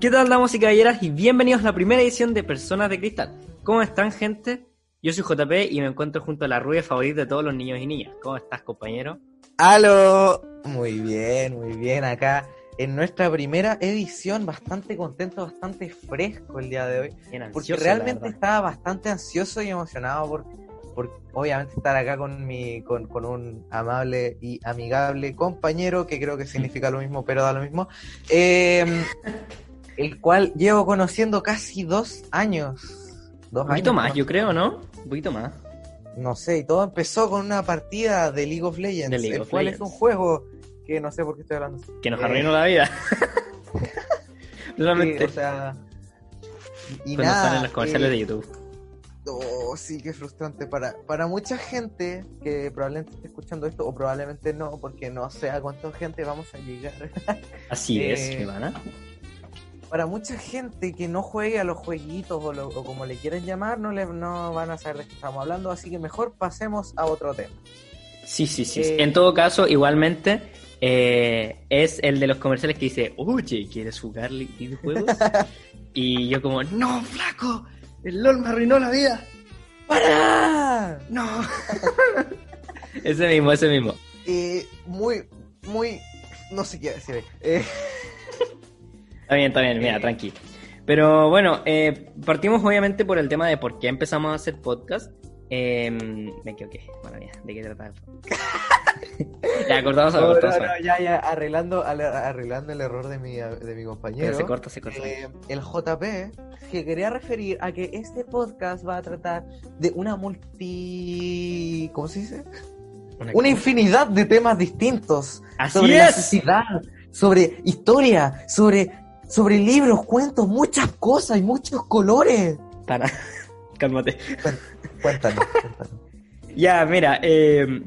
¿Qué tal, damas y caballeras? Y bienvenidos a la primera edición de Personas de Cristal. ¿Cómo están, gente? Yo soy JP y me encuentro junto a la rubia favorita de todos los niños y niñas. ¿Cómo estás, compañero? ¡Aló! Muy bien, muy bien. Acá en nuestra primera edición, bastante contento, bastante fresco el día de hoy. Bien Porque ansioso, realmente estaba bastante ansioso y emocionado por, por obviamente estar acá con mi, con, con un amable y amigable compañero, que creo que significa lo mismo, pero da lo mismo. eh, el cual llevo conociendo casi dos años. Dos Un poquito años, más, ¿no? yo creo, ¿no? Un poquito más. No sé, y todo empezó con una partida de League of Legends, League el of cual Legends. es un juego que no sé por qué estoy hablando. Que nos Eh, arruinó la vida. Sí, Realmente. o sea, y Cuando nada, salen los comerciales eh, de YouTube. Oh, sí, que frustrante para, para mucha gente que probablemente esté escuchando esto o probablemente no, porque no sé a cuánta gente vamos a llegar. Así eh, es, mi pana. para mucha gente que no juegue a los jueguitos o, lo- o como le quieren llamar, no, le, no van a saber de qué estamos hablando, así que mejor pasemos a otro tema. Sí, sí, sí. eh, En todo caso, igualmente, eh, es el de los comerciales que dice, oye, ¿quieres jugar videojuegos? y yo como, no, flaco, el LOL me arruinó la vida. ¡Para! No. ese mismo, ese mismo. Eh, muy, muy, no sé qué decir. Eh, Está bien, está bien, mira, Eh. tranqui. Pero bueno, eh, partimos obviamente por el tema de por qué empezamos a hacer podcast. Eh, me equivoqué, bueno, mía, ¿de qué trataba? ya, cortamos no, no, ya, ya, arreglando, arreglando el error de mi, de mi compañero. Se corta, se corta. Eh, el JP se quería referir a que este podcast va a tratar de una multi... ¿Cómo se dice? Una infinidad de temas distintos. Así sobre la es. sociedad, sobre historia, sobre, sobre libros, cuentos, muchas cosas y muchos colores. Para, cálmate. Cuéntanos, cuéntanos. Ya, mira, eh,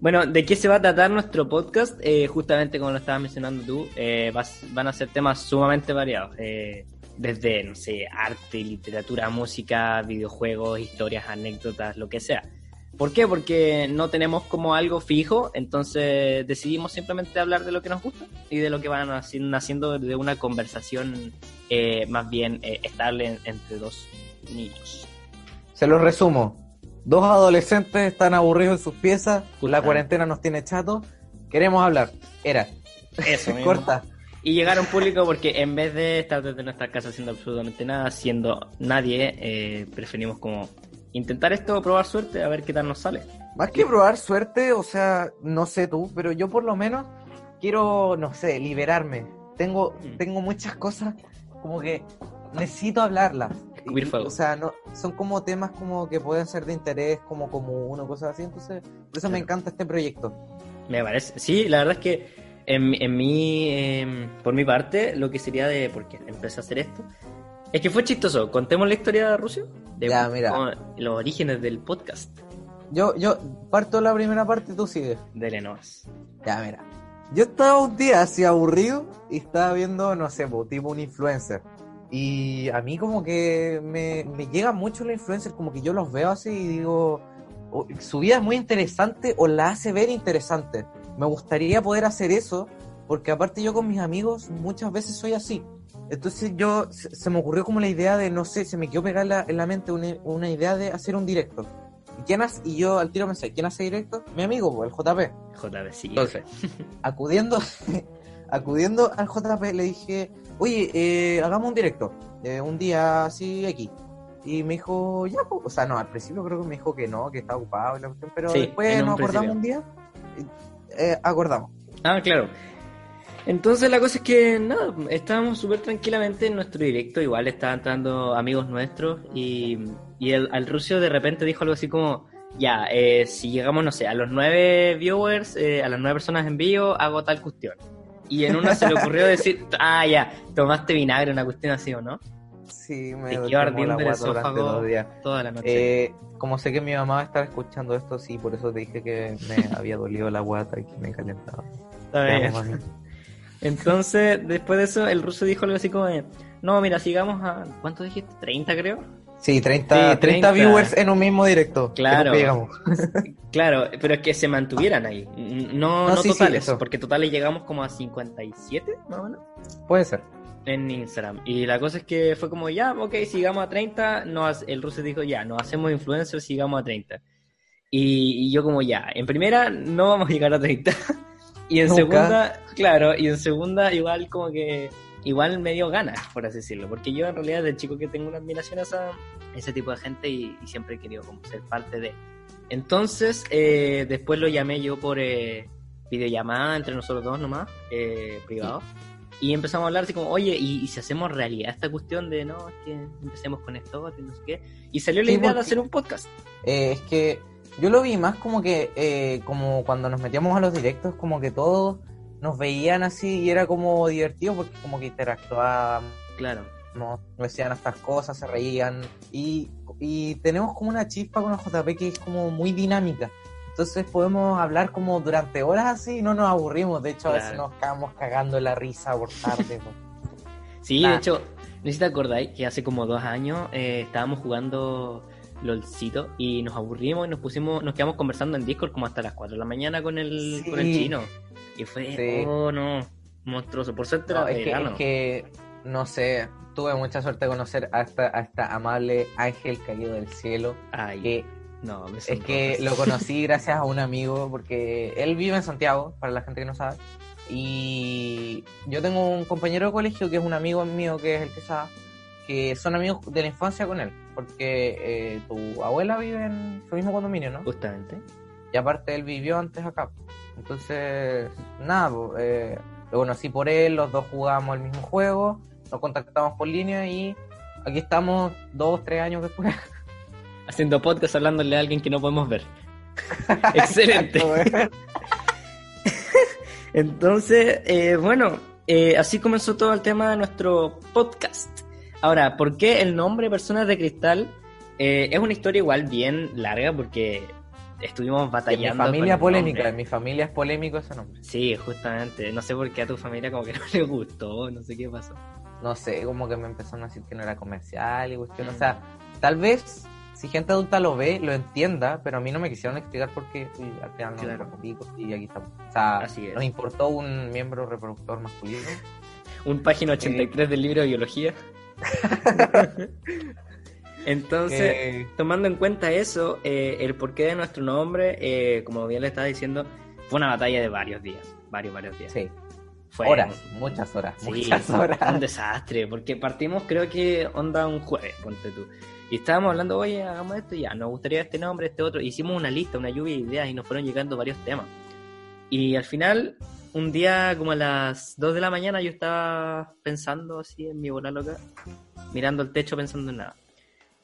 bueno, ¿de qué se va a tratar nuestro podcast? Eh, justamente como lo estabas mencionando tú, eh, vas- van a ser temas sumamente variados. eh, desde, no sé, arte, literatura, música, videojuegos, historias, anécdotas, lo que sea. ¿Por qué? Porque no tenemos como algo fijo, entonces decidimos simplemente hablar de lo que nos gusta y de lo que van haci- naciendo de una conversación eh, más bien eh, estable en- entre dos niños. Se los resumo. Dos adolescentes están aburridos en sus piezas, la cuarentena nos tiene chatos, queremos hablar. Era, Eso mismo. corta. Y llegar a un público porque en vez de estar desde nuestra casa haciendo absolutamente nada, siendo nadie, eh, preferimos como intentar esto, probar suerte, a ver qué tal nos sale. Más que probar suerte, o sea, no sé tú, pero yo por lo menos quiero, no sé, liberarme. Tengo, Mm. tengo muchas cosas como que necesito hablarlas. Y- fuego. O sea, no, son como temas como que pueden ser de interés, como común o cosas así. Entonces, por eso me encanta este proyecto. Me parece. Sí, la verdad es que en, en mi, em, por mi parte, lo que sería de por qué empecé a hacer esto, es que fue chistoso. Contemos la historia de Rusio, de Ya, mira. cómo- los orígenes del podcast Yo, yo parto la primera parte, tú sigues. de Lenovas. Ya, mira. Yo estaba un día así aburrido y estaba viendo, no sé, po, tipo un influencer. Y a mí como que me, me llega mucho los influencers, como que yo los veo así y digo, o- su vida es muy interesante o la hace ver interesante. Me gustaría poder hacer eso, porque aparte yo con mis amigos muchas veces soy así. Entonces yo, se, me ocurrió como la idea de, no sé, se me quedó pegar en la, en la mente una, una idea de hacer un directo. ¿Y quién hace? Y yo al tiro pensé, ¿quién hace directo? Mi amigo, el JP JB, sí. Entonces, acudiendo, acudiendo al JP le dije, oye, eh, hagamos un directo, eh, un día así aquí. Y me dijo, ya, pues", o sea, no, al principio creo que me dijo que no, que estaba ocupado y la cuestión, pero Sí, después nos acordamos un día, eh, acordamos. Ah, claro. Entonces la cosa es que nada, estábamos súper tranquilamente en nuestro directo, igual estaban entrando amigos nuestros y, y el, al ruso de repente dijo algo así como, ya, eh, si llegamos, no sé, a los nueve viewers, eh, a las nueve personas en vivo, hago tal cuestión. Y en una se le ocurrió decir, ah, ya, tomaste vinagre, una cuestión así, ¿o no? Sí, me quedó ardiendo el esófago toda la noche. Eh, como sé que mi mamá va a estar escuchando esto, sí, por eso te dije que me había dolido la guata y que me calentaba. Está bien. amo. Entonces, después de eso, el ruso dijo algo así como, no, mira, sigamos a, ¿cuánto dijiste? ¿30 creo? Sí, 30, Sí, 30 30. viewers en un mismo directo. Claro. Claro, pero es que se mantuvieran ahí. No, No, no, sí, totales, porque totales llegamos como a 57, más o menos, Puede ser. en Instagram. Y la cosa es que fue como, ya, ok, sigamos a 30. No, ha- el ruso dijo, ya, nos hacemos influencers, sigamos a 30. Y, y yo como, ya, en primera no vamos a llegar a 30. y en Nunca. segunda, claro, y en segunda igual como que, igual me dio ganas, por así decirlo. Porque yo en realidad de chico que tengo una admiración a esa- ese tipo de gente y, y siempre he querido como ser parte de... Entonces, eh, después lo llamé yo por eh, videollamada entre nosotros dos nomás, eh, privado. Y empezamos a hablar así como, oye, ¿y, y si hacemos realidad esta cuestión de, no, es que empecemos con esto y no sé qué? Y salió la Sí, idea de hacer un podcast. Eh, es que yo lo vi más como que, eh, como cuando nos metíamos a los directos, como que todos nos veían así y era como divertido porque como que interactuábamos, Claro. nos decían estas cosas, se reían y, y tenemos como una chispa con el JP que es como muy dinámica. Entonces podemos hablar como durante horas así y no nos aburrimos. De hecho, a veces nos quedamos cagando la risa por tarde. pues. Sí, Nah. de hecho, no sé si te acordáis que hace como dos años eh, estábamos jugando LOLcito y nos aburrimos y nos pusimos, nos quedamos conversando en Discord como hasta las 4 de la mañana con el, Sí. con el chino. Y fue, Sí. oh no, monstruoso. Por suerte No, era es, que, es que, no sé, tuve mucha suerte de conocer a esta, a esta amable ángel caído del cielo. Ay, Que no, me es que lo conocí gracias a un amigo, porque él vive en Santiago, para la gente que no sabe. Y yo tengo un compañero de colegio que es un amigo mío, que es el que sabe, que son amigos de la infancia con él, porque eh, tu abuela vive en su mismo condominio, ¿no? Justamente. Y aparte él vivió antes acá. Entonces, nada, eh, lo conocí por él, los dos jugábamos el mismo juego, nos contactamos por línea y aquí estamos dos, tres años después. Haciendo podcast hablándole a alguien que no podemos ver. Excelente. Entonces, eh, bueno, eh, así comenzó todo el tema de nuestro podcast. Ahora, ¿por qué el nombre Personas de Cristal? Eh, es una historia igual bien larga porque estuvimos En mi batallando. familia polémica, en mi familia es polémico ese nombre. Sí, justamente. No sé por qué a tu familia como que no le gustó, no sé qué pasó. No sé, como que me empezaron a decir que no era comercial y cuestión. O sea, tal vez si gente adulta lo ve, lo entienda, pero a mí no me quisieron explicar por qué y al final no Claro. me pico y aquí estamos. O sea, Así es. nos importó un miembro reproductor masculino. Un página 83 del libro de biología. Entonces, que- tomando en cuenta eso, eh, el porqué de nuestro nombre, eh, como bien le estaba diciendo, fue una batalla de varios días. Varios, varios días. sí, Fue horas, muchas horas, Sí, muchas horas. un desastre, porque partimos creo que onda un jueves, ponte tú. Y estábamos hablando, oye, hagamos esto y ya, nos gustaría este nombre, este otro. Hicimos una lista, una lluvia de ideas y nos fueron llegando varios temas. Y al final, un día como a las 2 de la mañana yo estaba pensando así en mi bola loca, mirando el techo pensando en nada.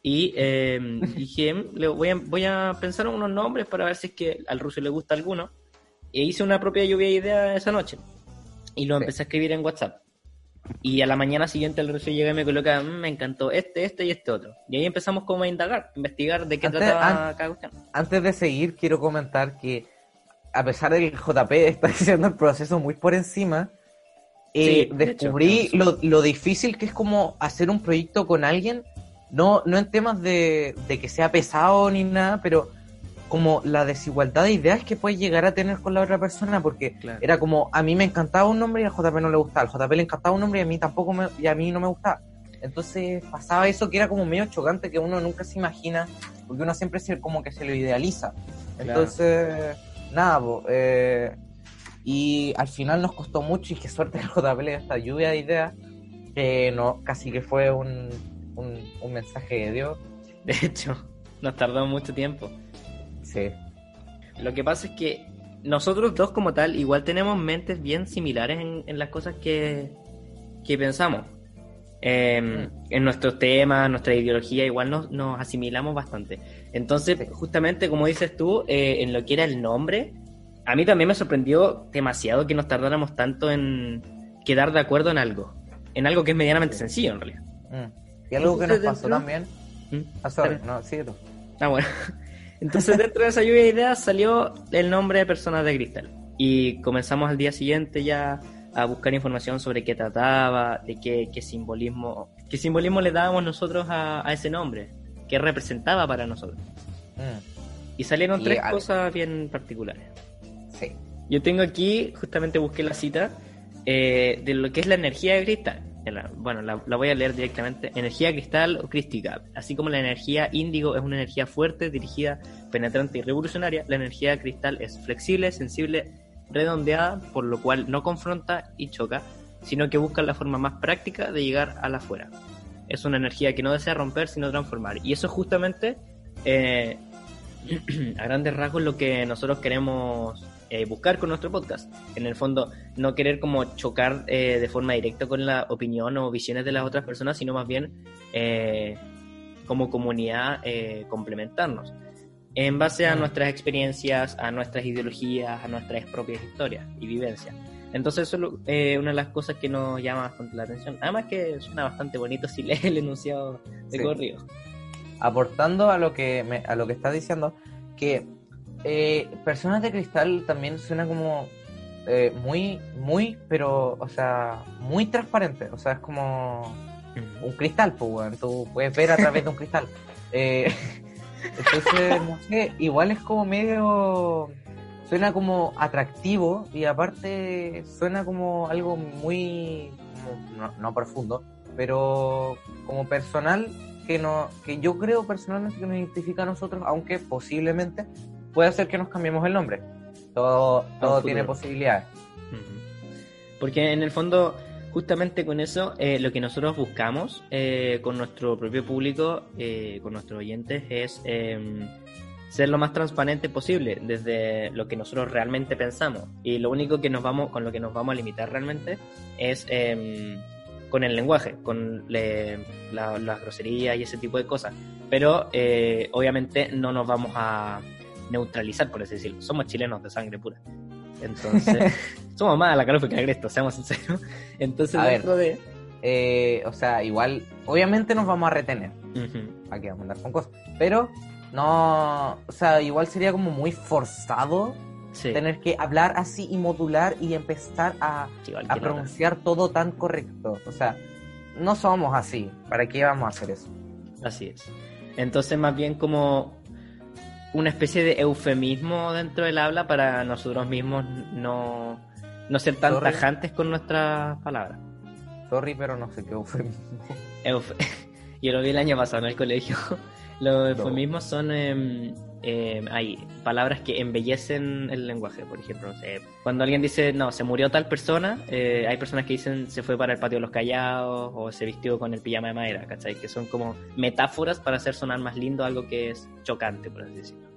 Y eh, dije, "Mm, le voy a, voy a pensar en unos nombres para ver si es que al ruso le gusta alguno. E hice una propia lluvia de ideas esa noche. Y lo Sí. empecé a escribir en WhatsApp. Y a la mañana siguiente el ruso llega y me coloca, "Mm, me encantó este, este y este otro. Y ahí empezamos como a indagar, investigar de qué Antes- trataba an- cada cuestión. Antes de seguir, quiero comentar que a pesar de que el JP está haciendo el proceso muy por encima, eh, Sí, de hecho, descubrí lo, lo difícil que es como hacer un proyecto con alguien, no, no en temas de, de que sea pesado ni nada, pero como la desigualdad de ideas que puedes llegar a tener con la otra persona, porque Claro. era como, a mí me encantaba un nombre y al JP no le gustaba, al JP le encantaba un nombre y a mí tampoco me, y a mí no me gustaba. Entonces pasaba eso que era como medio chocante que uno nunca se imagina, porque uno siempre se, como que se lo idealiza. Entonces, nada, po, eh, y al final nos costó mucho y qué suerte que el JP le esta lluvia de ideas, que no, casi que fue un, un, un mensaje de Dios. De hecho, nos tardó mucho tiempo. Sí. Lo que pasa es que nosotros dos como tal igual tenemos mentes bien similares en, en las cosas que, que pensamos. Eh, Mm. En nuestros temas, nuestra ideología, igual nos, nos asimilamos bastante. Entonces, Sí. justamente como dices tú, eh, en lo que era el nombre, a mí también me sorprendió demasiado que nos tardáramos tanto en quedar de acuerdo en algo. En algo que es medianamente sencillo en realidad. Mm. Y algo que nos pasó dentro- también. ¿Mm? Ah, sorry, no, sigue tú. Ah, bueno. Entonces, dentro de esa lluvia de ideas salió el nombre de Personas de Cristal. Y comenzamos al día siguiente ya a buscar información sobre qué trataba, de qué, qué simbolismo, qué simbolismo le dábamos nosotros a, a ese nombre. qué representaba para nosotros. Mm, Y salieron Y tres al- cosas bien particulares. sí. Yo tengo aquí, justamente busqué la cita eh, de lo que es la energía de cristal. Bueno, la, voy a leer directamente. Energía cristal o crística. Así como la energía índigo es una energía fuerte, dirigida, penetrante y revolucionaria, la energía cristal es flexible, sensible, redondeada, por lo cual no confronta y choca, sino que busca la forma más práctica de llegar a la afuera. Es una energía que no desea romper, sino transformar. Y eso es justamente, eh, a grandes rasgos, lo que nosotros queremos eh, buscar con nuestro podcast. En el fondo, no querer como chocar eh, de forma directa con la opinión o visiones de las otras personas, sino más bien eh, como comunidad eh, complementarnos. En base a Mm. nuestras experiencias, a nuestras ideologías, a nuestras propias historias y vivencias. Entonces eso es eh, una de las cosas que nos llama bastante la atención. Además que suena bastante bonito si lees el enunciado de Sí. corrido. aportando a lo que me- a lo que estás diciendo, que eh, personas de cristal también suena como eh, muy, muy, pero, o sea, muy transparente. O sea, es como un cristal, pues, weón. Tú puedes ver a través de un cristal. Eh, entonces, no sé, igual es como medio. Suena como atractivo y aparte suena como algo muy. como- no, no profundo, pero como personal que no que yo creo personalmente que nos identifica a nosotros, aunque posiblemente puede ser que nos cambiemos el nombre. Todo, todo tiene posibilidades. Porque en el fondo, justamente con eso, eh, lo que nosotros buscamos eh, con nuestro propio público, eh, con nuestros oyentes, es eh, ser lo más transparente posible desde lo que nosotros realmente pensamos. Y lo único que nos vamos, con lo que nos vamos a limitar realmente es eh, con el lenguaje, con le- la- las groserías y ese tipo de cosas. Pero obviamente no nos vamos a neutralizar, por así decirlo. Somos chilenos de sangre pura. Entonces, somos más a la calufa que a Gresto, seamos sinceros. Entonces, A ver. dentro de. Eh, o sea, igual, obviamente nos vamos a retener. Aquí vamos a andar con cosas. Pero no, o sea, igual sería como muy forzado Sí, tener que hablar así y modular y empezar a, pronunciar todo tan correcto. O sea, no somos así. ¿Para qué vamos a hacer eso? Así es. Entonces, más bien como una especie de eufemismo dentro del habla para nosotros mismos no, no ser tan tajantes con nuestras palabras. Sorry, pero no sé qué eufemismo. Euf- Yo lo vi el año pasado en el colegio. Los eufemismos son em, em, hay palabras que embellecen el lenguaje, por ejemplo, no sé, cuando alguien dice, no, se murió tal persona, eh, hay personas que dicen se fue para el patio de los callados o se vistió con el pijama de madera, ¿cachai? Que son como metáforas para hacer sonar más lindo algo que es chocante, por así decirlo.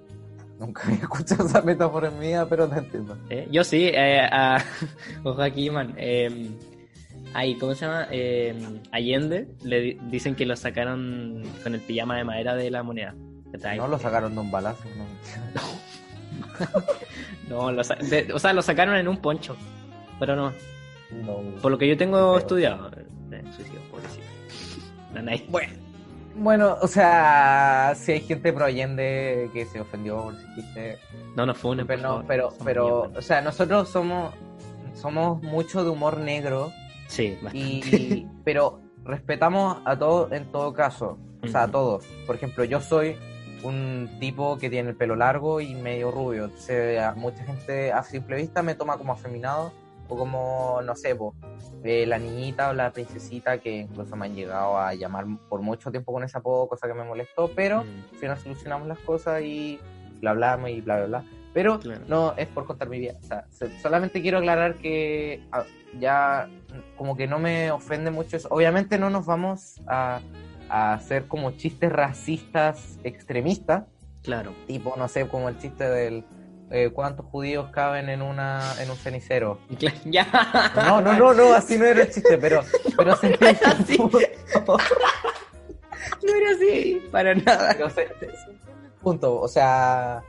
Nunca había escuchado esa metáfora vida, pero te entiendo. ¿Eh? Yo sí, eh, a, ojo aquí, man. Eh, ahí, ¿cómo se llama? Eh, Allende, le di- dicen que lo sacaron con el pijama de madera de la moneda. ¿Cachai? No lo sacaron de un balazo, no. No, lo sa- de- o sea, lo sacaron en un poncho. Pero no, No. por lo que yo tengo Feo. estudiado. Eh, suicidio, pobrecito. Nanay. Bueno. Bueno, o sea, si hay gente pro Allende que se ofendió por ese chiste, No nos funen, por pero, no, favor. pero, pero, bien o sea, nosotros somos, somos mucho de humor negro, Sí, bastante. y, pero respetamos a todos en todo caso, o sea, a todos. Por ejemplo, yo soy un tipo que tiene el pelo largo y medio rubio, entonces a mucha gente a simple vista me toma como afeminado o como, no sé, po, eh, la niñita o la princesita que incluso me han llegado a llamar por mucho tiempo con ese apodo, cosa que me molestó, pero Mm, al final solucionamos las cosas y bla hablamos y bla bla bla. Pero Claro. no es por contar mi vida. O sea, se- solamente quiero aclarar que ah, ya como que no me ofende mucho eso. Obviamente no nos vamos a, a hacer como chistes racistas extremistas, Claro. tipo, no sé, como el chiste del eh, cuántos judíos caben en una en un cenicero. Ya. No, no, no, no, así no era el chiste, pero, pero se entiende el Así. No era así, para nada. Pero se- punto. O sea,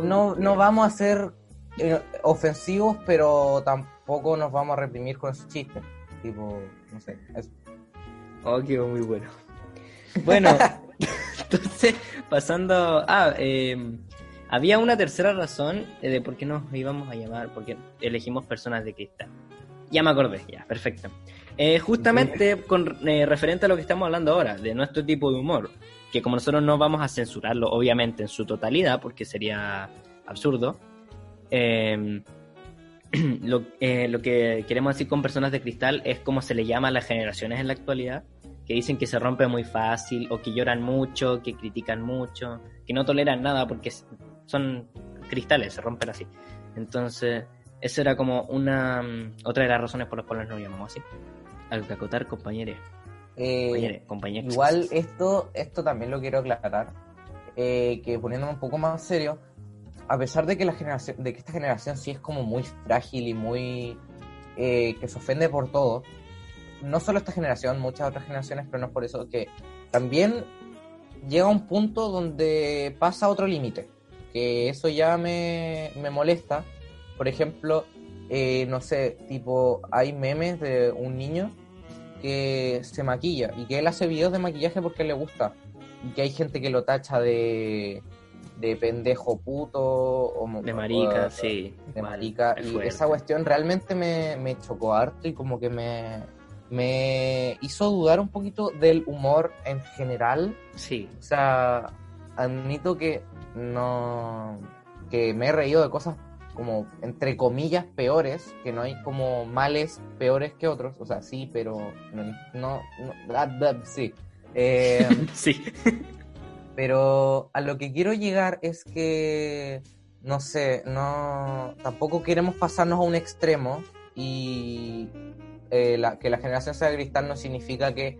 no, no vamos a ser eh, ofensivos, pero tampoco nos vamos a reprimir con esos chistes. Tipo, no sé. eso. Oh, quedó muy bueno. Bueno, entonces, pasando. Ah, eh, había una tercera razón eh, de por qué nos íbamos a llamar, porque elegimos personas de cristal. Ya me acordé, ya, perfecto. Eh, justamente con eh, referente a lo que estamos hablando ahora, de nuestro tipo de humor, que como nosotros no vamos a censurarlo, obviamente, en su totalidad, porque sería absurdo, eh, lo, lo que queremos decir con personas de cristal es como se le llama a las generaciones en la actualidad, que dicen que se rompe muy fácil, o que lloran mucho, que critican mucho, que no toleran nada porque son cristales, se rompen así. Entonces, esa era como una mm, otra de las razones por las cuales nos llamamos así. Algo que acotar, compañeros. Eh, Compañeros, compañeros. igual esto, esto también lo quiero aclarar, eh, que poniéndome un poco más serio, a pesar de que la generación, de que esta generación sí es como muy frágil y muy eh, que se ofende por todo, no solo esta generación, muchas otras generaciones, pero no es por eso que también llega un punto donde pasa otro límite, que eso ya me, me molesta. Por ejemplo, eh, no sé, tipo, hay memes de un niño que se maquilla y que él hace videos de maquillaje porque le gusta. Y que hay gente que lo tacha de, de pendejo puto o De marica, o- sí. de marica. es Y esa cuestión realmente me, me chocó harto y como que me, me hizo dudar un poquito del humor en general. Sí, O sea, admito que no. que me he reído de cosas como entre comillas peores, que no hay como males peores que otros. O sea, sí, pero no. no, no- ah, sí. Eh, sí. pero a lo que quiero llegar es que, no sé, no tampoco queremos pasarnos a un extremo y eh, la- que la generación sea cristal no significa que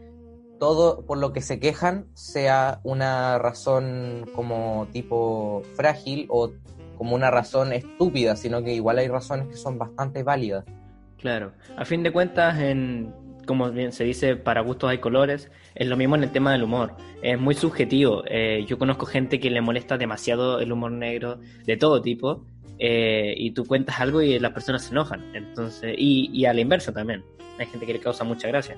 todo por lo que se quejan sea una razón como tipo frágil o como una razón estúpida, sino que igual hay razones que son bastante válidas. Claro, a fin de cuentas, en, como bien se dice, para gustos hay colores, es lo mismo en el tema del humor, es muy subjetivo. Eh, yo conozco gente que le molesta demasiado el humor negro de todo tipo, eh, y tú cuentas algo y las personas se enojan, entonces, y, y a la inversa también, hay gente que le causa mucha gracia.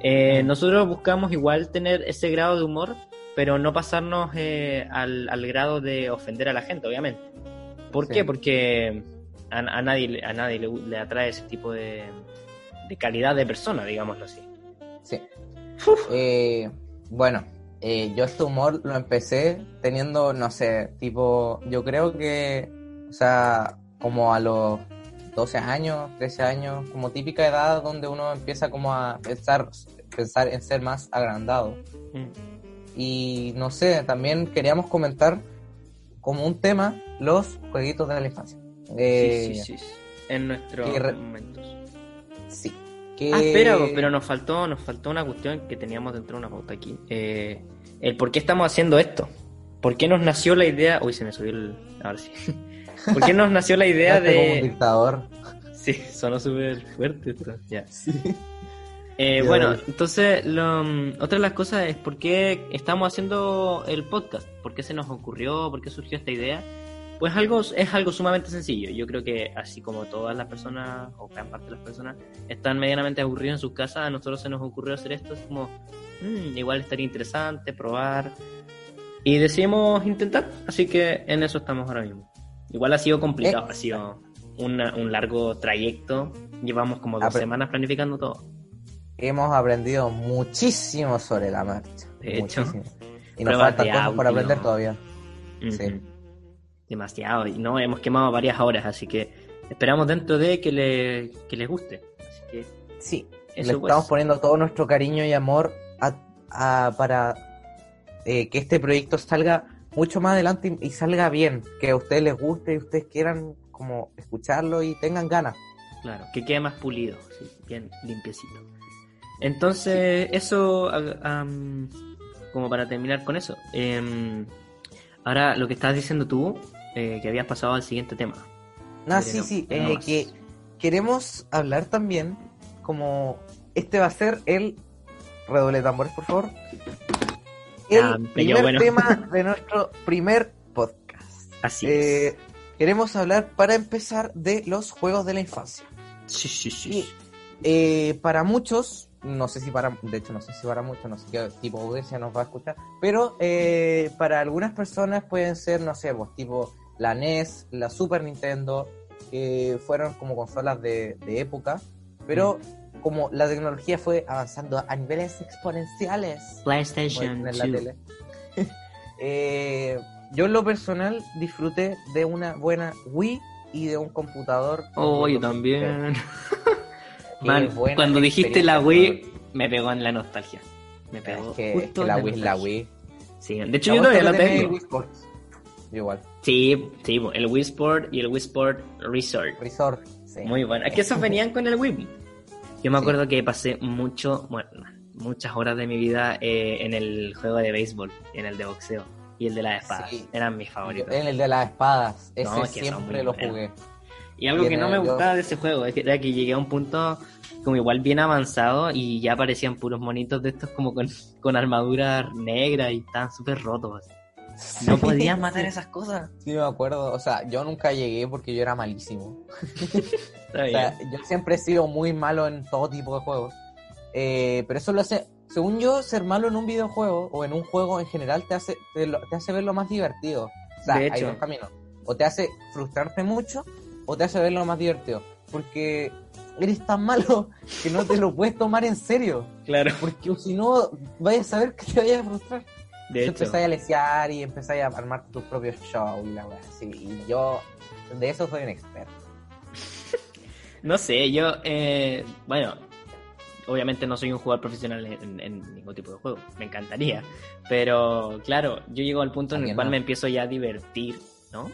Eh, nosotros buscamos igual tener ese grado de humor, pero no pasarnos eh, al, al grado de ofender a la gente, obviamente. ¿Por Sí. qué? Porque a, a nadie, le- a nadie le, le atrae ese tipo de, de calidad de persona, digámoslo así. Sí. Eh, bueno, yo este humor lo empecé teniendo, no sé, tipo, yo creo que, o sea, como a los 12 años, 13 años, como típica edad donde uno empieza como a pensar, pensar en ser más agrandado. Y no sé, también queríamos comentar como un tema los jueguitos de la infancia. Eh, sí, sí, sí, sí. En nuestros momentos. sí. Que- Ah, espera, pero nos faltó, nos faltó una cuestión que teníamos dentro de una pauta aquí. Eh, el por qué estamos haciendo esto. ¿Por qué nos nació la idea? Uy, se me subió el. Ahora sí. ¿Por qué nos nació la idea Quedaste como un de. dictador. Sí, sonó súper fuerte esto. Ya. Sí. Eh, bueno, entonces, lo, mm, otra de las cosas es por qué estamos haciendo el podcast, por qué se nos ocurrió, por qué surgió esta idea. Pues algo es algo sumamente sencillo. Yo creo que así como todas las personas, o gran parte de las personas, están medianamente aburridos en sus casas, a nosotros se nos ocurrió hacer esto. Es como, "Mm, igual estaría interesante probar. Y decidimos intentar, así que en eso estamos ahora mismo. Igual ha sido complicado, ha sido una- un largo trayecto. Llevamos como dos semanas planificando todo. Hemos aprendido muchísimo sobre la marcha. De hecho. muchísimo. Y nos faltan de cosas por aprender todavía. Sí. Demasiado. Y no, hemos quemado varias horas, así que esperamos dentro de que, le, que les guste. Así que Sí, eso le pues. estamos poniendo todo nuestro cariño y amor a- a- para eh, que este proyecto salga mucho más adelante y, y salga bien, que a ustedes les guste y ustedes quieran como escucharlo y tengan ganas. Claro, que quede más pulido, sí, bien limpiecito. Entonces, eso, am, como para terminar con eso. em, ahora, lo que estabas diciendo tú, eh, que habías pasado al siguiente tema. Ah, Pero sí, no, sí, no eh, que queremos hablar también como este va a ser el redoble de tambores, por favor. El Ah, primer bueno. tema de nuestro primer podcast. Así Eh, es. queremos hablar para empezar de los juegos de la infancia. Sí, sí, sí. Y eh, para muchos, no sé si para, de hecho no sé si para muchos, no sé qué tipo de audiencia nos va a escuchar, pero eh, para algunas personas pueden ser, no sé, pues tipo la NES, la Super Nintendo, que fueron como consolas de, de época, pero como la tecnología fue avanzando a niveles exponenciales, PlayStation en la 2. tele, eh, yo en lo personal disfruté de una buena Wii y de un computador. Oh, yo también. Man, cuando dijiste la Wii, me pegó en la nostalgia. Me Es pegó. es en la Wii es la. Wii. Sí, de hecho ¿A yo todavía la tengo. Igual. Sí, sí, el Wii Sport y el Wii Sport Resort. Resort. Sí. Muy bueno. Es que esos venían con el Wii. Yo me Sí. acuerdo que pasé mucho, bueno, muchas horas de mi vida eh, en el juego de béisbol, en el de boxeo y el de las espadas. Sí. Eran mis favoritos. En el de las espadas. Ese No, es que son siempre lo jugué. Y algo que no me yo- gustaba de ese juego es que, era que llegué a un punto como igual bien avanzado y ya aparecían puros monitos de estos como con, con armadura negra y estaban súper rotos. No podías matar esas cosas. Sí, me acuerdo. O sea, yo nunca llegué porque yo era malísimo. O sea, yo siempre he sido muy malo en todo tipo de juegos. Eh, pero eso lo hace, según yo, ser malo en un videojuego o en un juego en general te hace, te, lo- te hace ver lo más divertido. O sea, De hay hecho. dos caminos. O te hace frustrarte mucho o te hace ver lo más divertido. Porque eres tan malo que no te lo puedes tomar en serio. Claro. Porque si no, vayas a saber que te vayas a frustrar. De empezáis a lesear y empezáis a armar tus propios shows y la wea así. Y yo de eso soy un experto. No sé, yo, eh, bueno, obviamente no soy un jugador profesional en, en ningún tipo de juego, me encantaría, pero claro, yo llego al punto en el cual no. me empiezo ya a divertir, ¿no?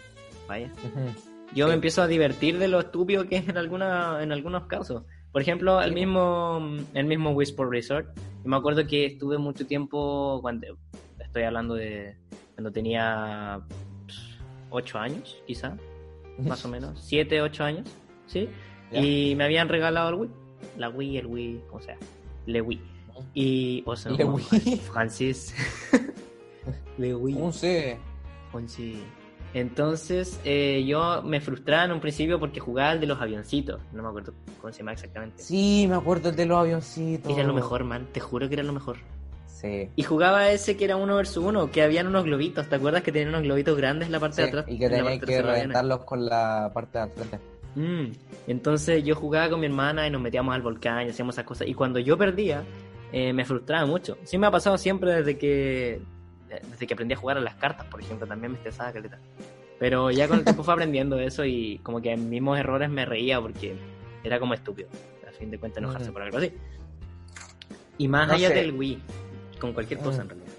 Vaya. Yo Sí. me empiezo a divertir de lo estúpido que es en, alguna, en algunos casos. Por ejemplo, el Sí. mismo, el mismo Wii Sport Resort. Yo me acuerdo que estuve mucho tiempo, cuando estoy hablando de cuando tenía 8 años, quizá, más o menos, 7, 8 años, ¿sí? Y me habían regalado el Wii, la Wii, el Wii, o sea, le Wii. Y, o sea, Le Wii. Francis, le Wii. Un C. Conchi. Entonces, eh, yo me frustraba en un principio porque jugaba el de los avioncitos. No me acuerdo cómo se llama exactamente. Sí, me acuerdo el de los avioncitos. Era lo mejor, man. Te juro que era lo mejor. Sí. Y jugaba ese que era uno versus uno, que habían unos globitos. ¿Te acuerdas que tenían unos globitos grandes en la parte Sí, de atrás? y que tenías que reventarlos con la parte de frente. Mm. Entonces yo jugaba con mi hermana y nos metíamos al volcán y hacíamos esas cosas. Y cuando yo perdía, eh, me frustraba mucho. Sí me ha pasado siempre desde que desde que aprendí a jugar a las cartas, por ejemplo, también me estresaba caleta. Pero ya con el tiempo fue aprendiendo eso y como que en mismos errores me reía porque era como estúpido. A fin de cuentas enojarse Mm. por algo así. Y más No allá sé. del Wii, con cualquier cosa Mm. en realidad.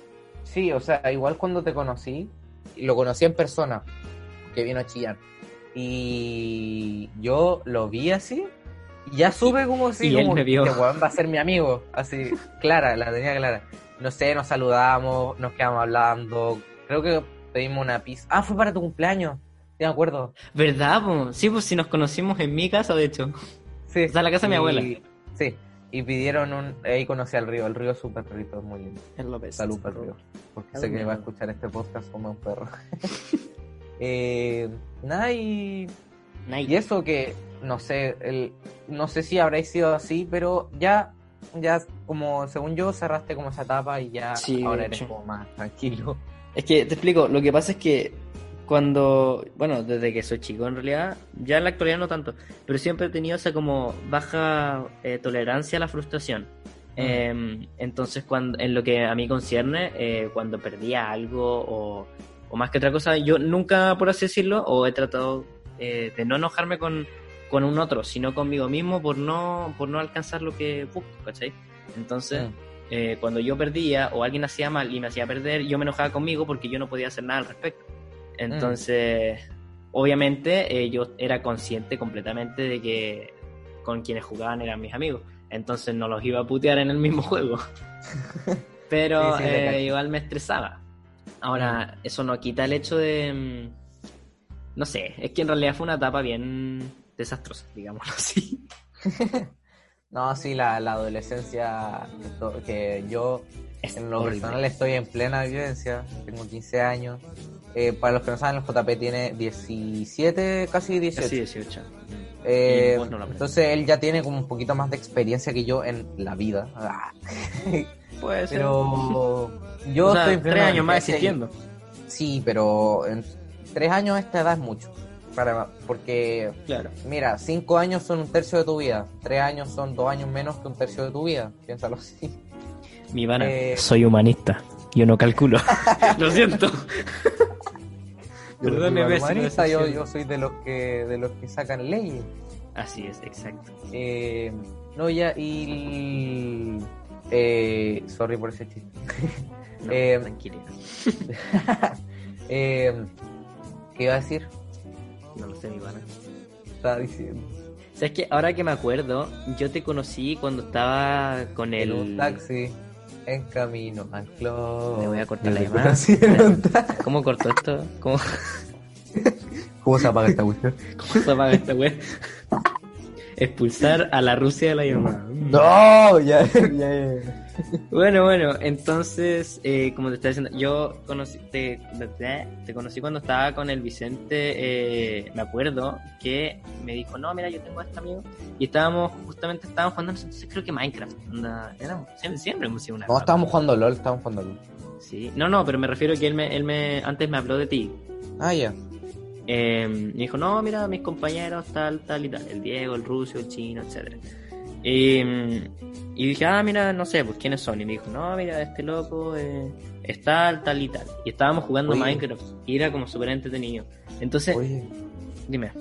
Sí, o sea, igual cuando te conocí, lo conocí en persona, que vino a chillar. Y yo lo vi así, y ya supe como si él como me vio. este weón va a ser mi amigo, así, clara, la tenía clara. No sé, nos saludamos, nos quedamos hablando, creo que pedimos una pizza. Ah, fue para tu cumpleaños, sí me acuerdo. ¿Verdad? po? Sí, pues si nos conocimos en mi casa, de hecho. Sí. O sea, la casa de mi abuela. Sí, y pidieron un... Ahí conocí al río, el río es súper perrito, es muy lindo. Salud para el río, porque sé que va a escuchar este podcast como un perro. eh, nada, y, y eso que, no sé, el, no sé si habréis sido así, pero ya, ya como según yo cerraste como esa etapa y ya Sí, ahora eres como más tranquilo. Es que te explico, lo que pasa es que cuando, bueno, desde que soy chico en realidad, ya en la actualidad no tanto, pero siempre he tenido esa como baja eh, tolerancia a la frustración. Eh, entonces, cuando, en lo que a mí concierne, eh, cuando perdía algo o, o más que otra cosa, yo nunca, por así decirlo, o he tratado eh, de no enojarme con, con un otro, sino conmigo mismo por no, por no alcanzar lo que busco, ¿cachai? Entonces, eh, cuando yo perdía o alguien hacía mal y me hacía perder, yo me enojaba conmigo porque yo no podía hacer nada al respecto. Entonces, obviamente, eh, yo era consciente completamente de que con quienes jugaban eran mis amigos. Entonces no los iba a putear en el mismo juego. Pero Sí, sí, te eh, igual me estresaba. Ahora, eso no quita el hecho de... mm, No sé, es que en realidad fue una etapa bien desastrosa, digámoslo así. No, sí, la, la adolescencia, que yo Es en lo horrible. personal estoy en plena vivencia, tengo 15 años. Eh, para los que no saben, el JP tiene 17, casi 18. Casi 18. Eh, no entonces él ya tiene como un poquito más de experiencia que yo en la vida. Puede ser. Pero yo O sea, estoy tres años más existiendo. Sí, pero en tres años a esta edad es mucho. Para, porque, Claro. mira, cinco años son un tercio de tu vida. Tres años son dos años menos que un tercio de tu vida. Piénsalo así. Mi pana, Eh. soy humanista. Yo no calculo. Lo siento. Yo humanista, yo, yo soy de los que de los que sacan leyes. Así es, exacto. Eh, no, ya, y. Eh, sorry por ese chiste. No, Eh. Eh, ¿Qué iba a decir? No lo sé, mi pana. Estaba diciendo. ¿Sabes que Ahora que me acuerdo, yo te conocí cuando estaba con En un el... taxi, en camino al club. Me voy a cortar la llamada. ¿Cómo cortó esto? ¿Cómo, ¿Cómo se apaga esta cuestión? cómo se apaga esta web? Expulsar a la Rusia de la llamada. No, ya, ya, ya. Bueno, bueno, entonces, eh, como te estaba diciendo, yo conocí, te, te conocí cuando estaba con el Vicente, eh, me acuerdo que me dijo, no, mira, yo tengo a este amigo, y estábamos, justamente estábamos jugando, entonces creo que Minecraft, onda, éramos, siempre, siempre hemos sido una... No, estábamos jugando LOL, estábamos jugando LOL. Sí, no, no, pero me refiero que él me, él me, antes me habló de ti, Ah, ya. Eh, me dijo, no, mira, mis compañeros, tal, tal y tal. El Diego, el Ruso, el Chino, etcétera Eh, y dije, ah, mira, no sé, pues quiénes son. Y me dijo, no, mira, este loco eh, es tal, tal y tal. Y estábamos jugando Oye. Minecraft. Y era como súper entretenido. Entonces, Oye, dime.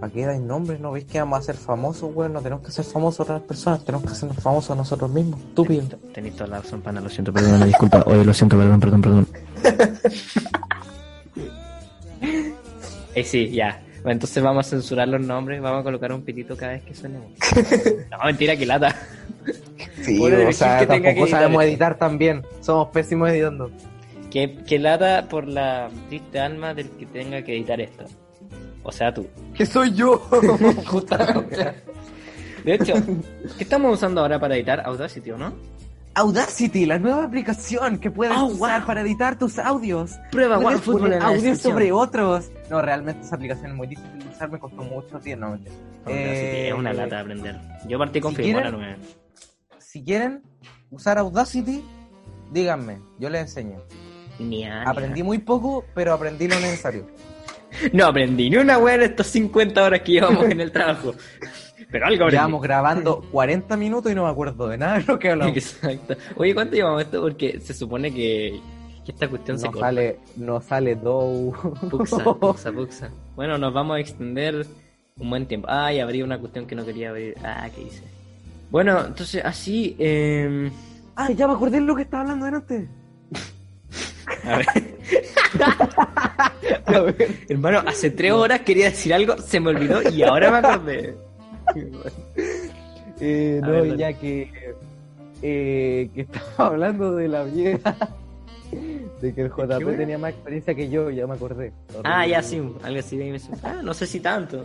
¿para qué dais nombres? ¿No veis que vamos a ser famosos, weón? No tenemos que ser famosos otras personas, tenemos que hacernos famosos nosotros mismos. Estúpido. Tenéis- Tenéis toda la razón, pana, lo siento, perdón, disculpa. Oye, lo siento, perdón, perdón, perdón. Eh, sí, ya. Bueno, entonces vamos a censurar los nombres, vamos a colocar un pitito cada vez que suene. No, mentira, que lata. Sí, o sea, que tampoco sabemos editar también. Somos pésimos editando. Que, que lata por la triste alma del que tenga que editar esto. O sea, tú. Que soy yo. Justamente. De hecho, ¿qué estamos usando ahora para editar Audacity, o no? Audacity, la nueva aplicación que puedes Oh, usar wow. para editar tus audios. Prueba Puedes OneFootball poner audios sobre otros. No, realmente esa aplicación es muy difícil de usar, me costó mucho tiempo. No, Eh, es una lata de aprender. Yo partí con si Filmora quieren- 9. Si quieren usar Audacity, díganme, yo les enseño. Ni a- ni Aprendí muy poco, pero aprendí lo necesario. No aprendí ni una wea en estas 50 horas que llevamos en el trabajo. Pero algo. Llevamos grabando 40 minutos y no me acuerdo de nada de lo que hablamos. Exacto. Oye, ¿cuánto llevamos esto? Porque se supone que, que esta cuestión se No corta. sale, no sale do. Puxa, puxa, puxa. Bueno, nos vamos a extender un buen tiempo. Ay, abrí una cuestión que no quería abrir. Ah, ¿qué hice? Bueno, entonces así. Eh... Ah, ya me acordé de lo que estaba hablando antes. A ver. Hermano, hace tres horas quería decir algo, se me olvidó y ahora me acordé. Eh, no, ver, ya que, eh, que estaba hablando de la vieja. De que el JP tenía más experiencia que yo, ya me acordé. Ah, ya sí, algo así. de- Ah, no sé si tanto.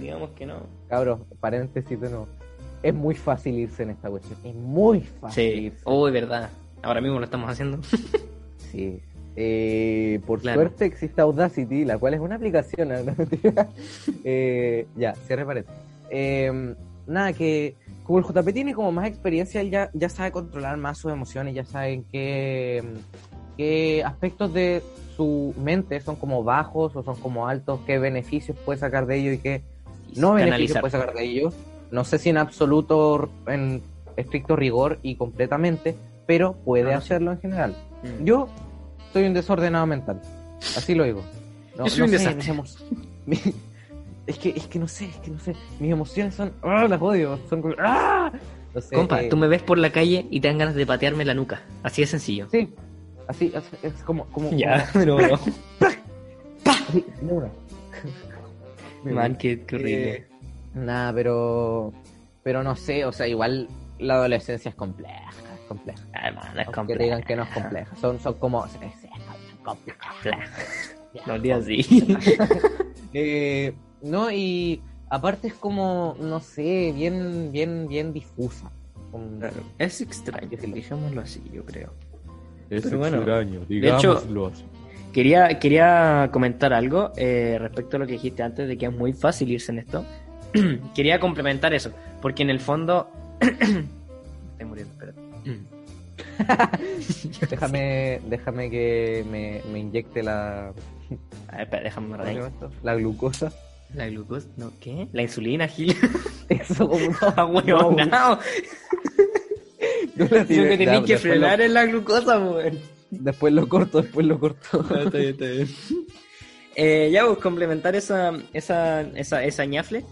Digamos que no. Cabros, paréntesis de nuevo. Es muy fácil irse en esta cuestión. Es muy fácil Sí. irse. Uy, verdad. Ahora mismo lo estamos haciendo. Sí. Eh, por Claro. suerte existe Audacity, la cual es una aplicación. ¿no? Eh, ya, cierre paréntesis. Eh, nada, que como el JP tiene como más experiencia, él ya, ya sabe controlar más sus emociones, ya sabe en qué, qué aspectos de su mente son como bajos o son como altos, qué beneficios puede sacar de ello y qué no beneficios puede sacar de ello. No sé si en absoluto, en estricto rigor y completamente, pero puede No, no hacerlo en general. Mm. Yo soy un desordenado mental. Así lo digo. No, Yo soy un sé, desastre. mis es que, es que no sé, es que no sé. Mis emociones son. ¡Ah! Las odio. Son como. ¡Ah! No sé, Compa, eh, tú me ves por la calle y te dan ganas de patearme la nuca. Así de sencillo. Sí. Así, así, es como. como Ya, pero no. como- una. Man, qué, qué horrible. Eh, nada, pero. Pero no sé, o sea, igual la adolescencia es compleja. Es compleja. Ay, man, es Aunque complejo. te digan que no es compleja. Son, son como. sí, sí, son complejas. No así. Eh, no, y aparte es como, no sé, bien, bien, bien difusa. Como- Es extraño, digámoslo así, yo creo. Es Pero bueno, extraño, de hecho- digámoslo así. Quería, quería comentar algo eh, respecto a lo que dijiste antes de que es muy fácil irse en esto. quería complementar eso, porque en el fondo... Estoy muriendo, espérate. déjame, déjame que me, me inyecte la, A ver, espera, déjame la glucosa. La glucosa, ¿no? ¿Qué? La insulina, Gil. Eso, como no, Ah, huevonao. no la Lo que tenéis que frenar lo- es la glucosa, weón. Después lo corto, después lo corto. Ah, está bien, está bien. Eh, ya, pues, complementar esa, esa, esa, esa ñafle.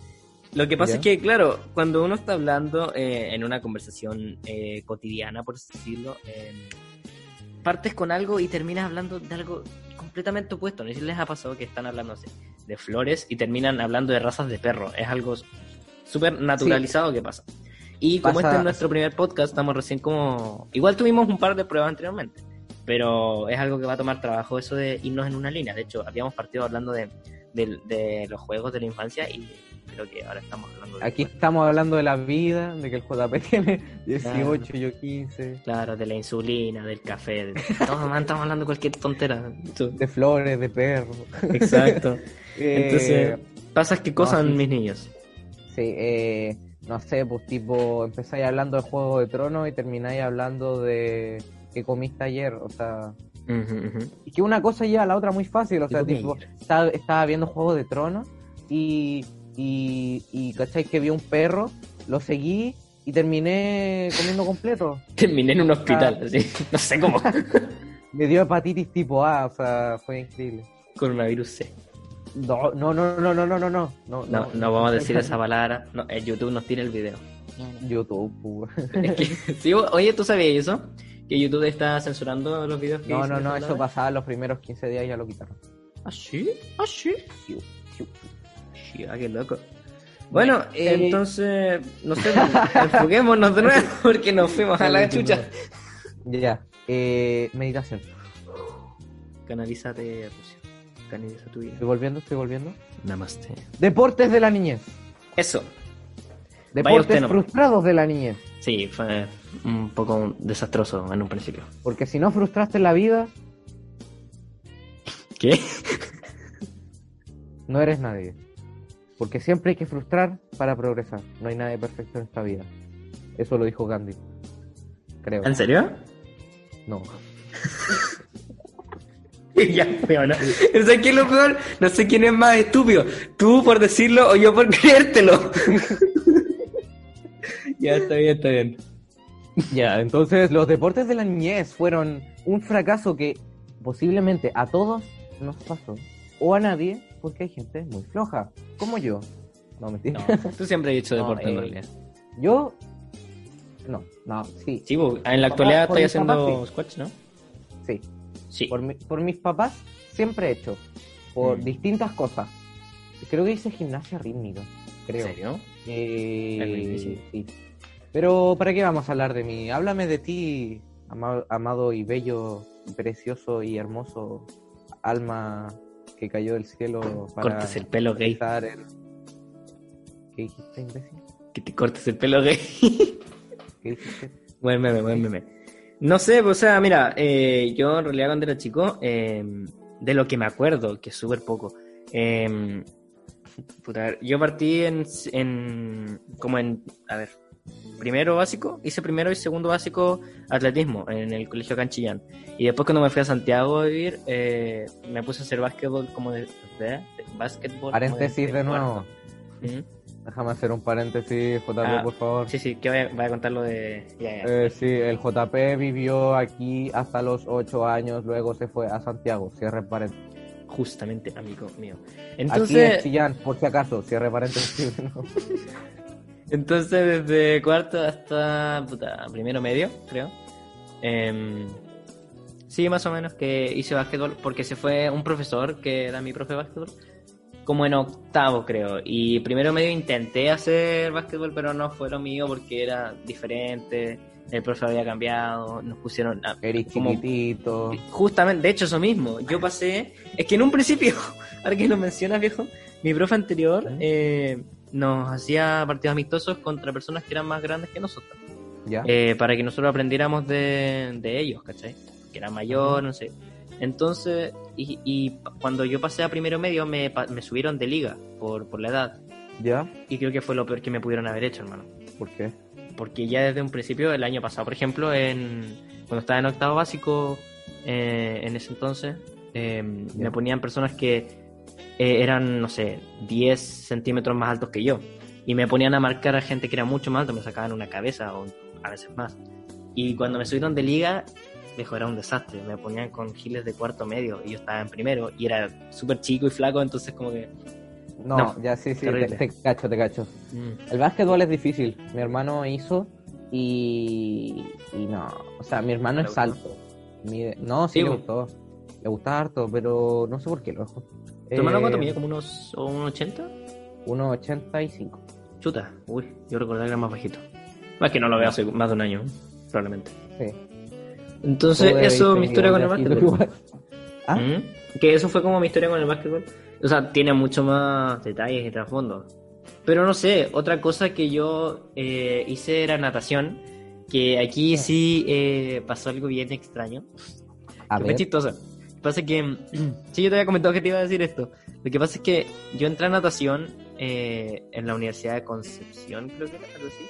Lo que pasa Ya. es que, claro, cuando uno está hablando eh, en una conversación eh, cotidiana, por así decirlo, eh, partes con algo y terminas hablando de algo completamente opuesto. No sé si les ha pasado que están hablando no sé, de flores y terminan hablando de razas de perro. Es algo súper naturalizado que pasa. Y como Pasa- este es nuestro primer podcast, estamos recién como... Igual tuvimos un par de pruebas anteriormente, pero es algo que va a tomar trabajo eso de irnos en una línea. De hecho, habíamos partido hablando de, de, de los juegos de la infancia y creo que ahora estamos hablando de... Aquí estamos hablando de la vida, de que el JP tiene 18, Claro. yo 15, Claro, de la insulina, del café, de... Todo, man, estamos hablando de cualquier tontera. de flores, de perros. Exacto. Eh, Entonces, pasas que cosas no, sí. mis niños. Sí, eh, no sé, pues tipo, empezáis hablando de Juego de Tronos y termináis hablando de que comiste ayer, o sea, y que una cosa lleva a la otra muy fácil, o ¿Qué sea, tipo, estaba, estaba viendo Juego de Tronos y, y, y ¿cachai? Que vi un perro, lo seguí y terminé comiendo completo. Terminé en un hospital, ah. así. No sé cómo. Me dio hepatitis tipo A, o sea, fue increíble. Coronavirus C. No, no, no, no, no, no, no, no. No, no, no vamos a decir esa palabra. No, eh, YouTube nos tiene el video. YouTube, Oye, ¿tú sabías eso? Que YouTube está censurando los videos que No, no, no, eso pasaba los primeros 15 días y ya lo quitaron. ¿Ah, sí? ¿Ah, sí? Ah, qué loco. Bueno, Eh, entonces, no sé, enfoquémonos de nuevo porque nos fuimos a la chucha. Ya, eh, meditación. Canalízate, Rusia. Canaliza tu vida. Estoy volviendo, estoy volviendo. Namaste. Deportes de la niñez. Eso. Deportes usted frustrados de la niñez. Sí, fue un poco desastroso en un principio. Porque si no frustraste la vida, ¿Qué? no eres nadie. Porque siempre hay que frustrar para progresar. No hay nadie perfecto en esta vida. Eso lo dijo Gandhi. Creo. ¿En serio? No. ya, pero no. ¿Sabes qué es lo peor? No sé quién es más estúpido. Tú por decirlo o yo por creértelo. ya, está bien, está bien. Ya, entonces los deportes de la niñez fueron un fracaso que posiblemente a todos nos pasó. O a nadie, porque hay gente muy floja. Como yo. No, mentira. No, tú siempre has No, deporte en eh, realidad. Yo. No, no, sí. Sí, en la actualidad estoy papás, haciendo sí. squash, ¿no? Sí. Sí. Por, mi- por mis papás siempre he hecho. Por Mm. distintas cosas. Creo que hice gimnasia rítmica. Creo. ¿En serio? Eh, Es sí. Pero ¿para qué vamos a hablar de mí? Háblame de ti, ama- amado y bello, precioso y hermoso alma que cayó del cielo para Cortes el pelo gay. el- ¿Qué dijiste, imbécil? Que te cortes el pelo gay. ¿Qué dijiste? buen meme, buen meme. No sé, o sea, mira, eh, yo en realidad cuando era chico, eh, de lo que me acuerdo, que es súper poco, eh, puta, yo partí en, en, como en, a ver, primero básico, hice primero y segundo básico atletismo en el colegio Canchillán. Y después cuando me fui a Santiago a vivir, eh, me puse a hacer básquetbol como de, de, de básquetbol. como Paréntesis de nuevo. cuarto. Ujú. Déjame hacer un paréntesis, JP, Ah, por favor. Sí, sí, que voy a, voy a contar lo de... ya, ya. Eh, sí, el JP vivió aquí hasta los 8 años, luego se fue a Santiago, cierre paréntesis. Justamente, amigo mío. Aquí en Entonces, Chillán, por si acaso, cierre paréntesis. no. entonces desde cuarto hasta puta, primero medio, creo. Em, sí, más o menos que hice básquetbol porque se fue un profesor que era mi profe de básquetbol, como en octavo, creo. Y primero medio intenté hacer básquetbol, pero no fue lo mío porque era diferente. El profe había cambiado, nos pusieron a- Eres como chiquitito. Justamente, de hecho, eso mismo. Yo pasé. Es que en un principio, ahora que lo mencionas, viejo, mi profe anterior eh, nos hacía partidos amistosos contra personas que eran más grandes que nosotros. ¿Ya? eh, para que nosotros aprendiéramos de, de ellos, ¿cachai? Que era mayor, no sé. Entonces, y, y cuando yo pasé a primero medio, me, subieron de liga por, por la edad. ¿Ya? Y creo que fue lo peor que me pudieron haber hecho, hermano. ¿Por qué? porque ya desde un principio, el año pasado, por ejemplo, en, cuando estaba en octavo básico, eh, en ese entonces, eh, me ponían personas que eh, eran, no sé, 10 centímetros más altos que yo. Y me ponían a marcar a gente que era mucho más alta, me sacaban una cabeza o a veces más. Y cuando me subieron de liga, viejo, era un desastre. Me ponían con giles de cuarto medio y yo estaba en primero y era súper chico y flaco, entonces como que... No, No, ya sí, sí, te, cacho, te cacho. mm, El básquetbol es difícil. Mi hermano hizo y, y no. O sea, mi hermano ¿Le es alto. Mide- no, sí, Sí, le gustó. Le gustaba harto, pero no sé por qué lo dejó. ¿Tu hermano cuánto Eh, mide? ¿Como unos o un 80? 1,85. Chuta, uy, yo recordaba que era más bajito. Más que no lo veo hace más de un año, probablemente. Sí. Entonces, Todo eso, mi historia con el básquetbol. ¿Ah? ¿Mm? Que eso fue como mi historia con el básquetbol. O sea, tiene mucho más detalles y trasfondo. Pero no sé, otra cosa que yo eh, hice era natación. Que aquí sí eh, pasó algo bien extraño. A que ver. fue chistoso. Lo que pasa es que, sí, yo te había comentado que te iba a decir esto. Lo que pasa es que yo entré a natación eh, en la Universidad de Concepción, creo que era algo así.